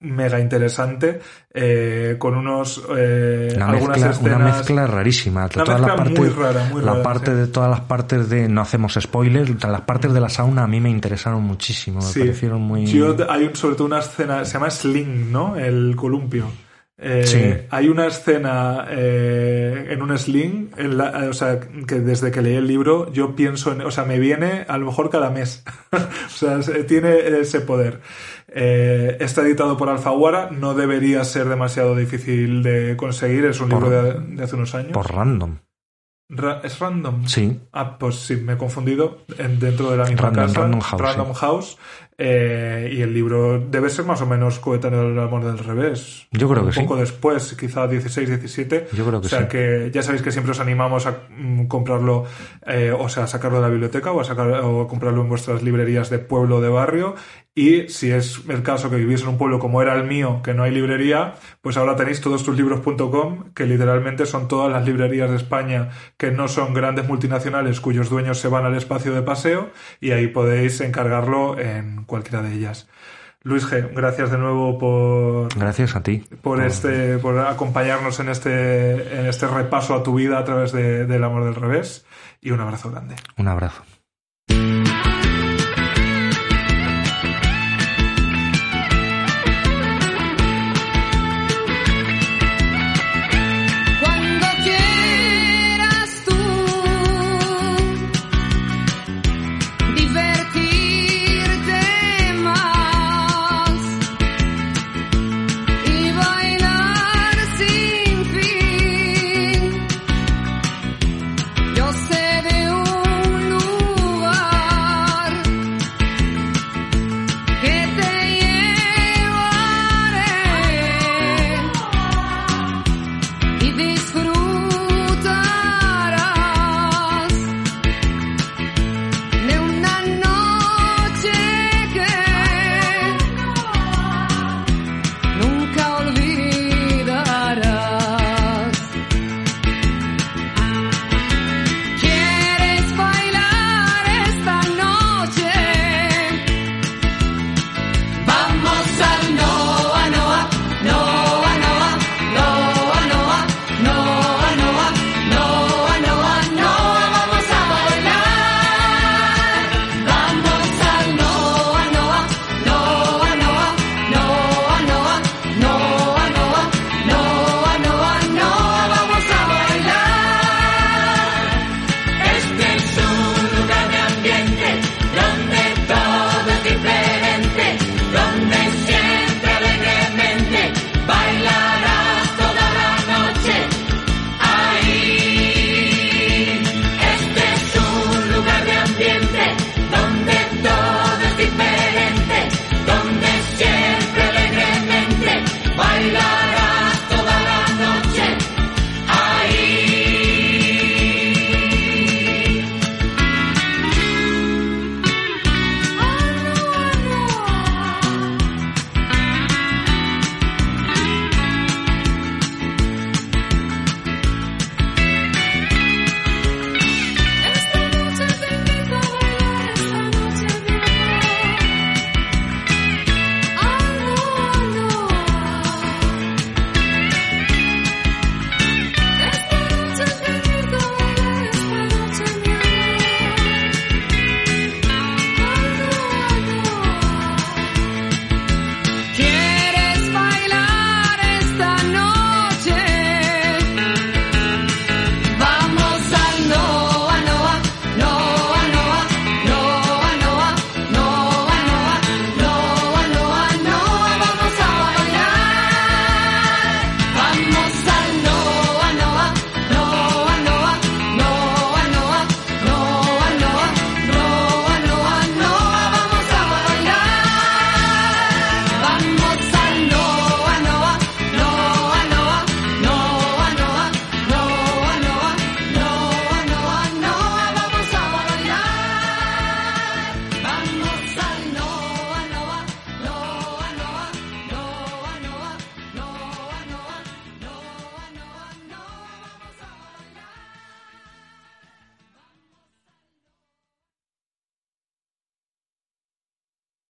mega interesante, eh, con unos... eh, Una mezcla, escenas... una mezcla rarísima. Una Toda mezcla la parte, muy rara, muy la rara, parte sí. de todas las partes de no hacemos spoilers, las partes de la sauna a mí me interesaron muchísimo, me Sí. parecieron muy Yo- hay un- sobre todo una escena, se llama Sling, ¿no? El columpio. Eh, Sí. Hay una escena eh, en un sling, en la- eh, o sea, que desde que leí el libro yo pienso en, o sea, me viene a lo mejor cada mes. o sea, se- tiene ese poder. Está editado por Alfaguara, no debería ser demasiado difícil de conseguir, es un Por- libro de, de hace unos años. por random. Ra- ¿Es random? Sí, Ah, pues sí, me he confundido en- dentro de la misma Random- casa. Random House, Random House. Eh, y el libro debe ser más o menos coetáneo del amor del revés. Yo creo que Un sí. poco después, quizá 16, 17. Yo creo que o sea sí. que ya sabéis que siempre os animamos a mm, comprarlo, eh, o sea, a sacarlo de la biblioteca o a, sacar, o a comprarlo en vuestras librerías de pueblo o de barrio. Y si es el caso que vivís en un pueblo como era el mío, que no hay librería, pues ahora tenéis todostuslibros.com, que literalmente son todas las librerías de España que no son grandes multinacionales cuyos dueños se van al espacio de paseo y ahí podéis encargarlo en cualquiera de ellas. Luis G, gracias de nuevo por, Gracias a ti. por este por acompañarnos en este en este repaso a tu vida a través de, del amor del revés y un abrazo grande. Un abrazo.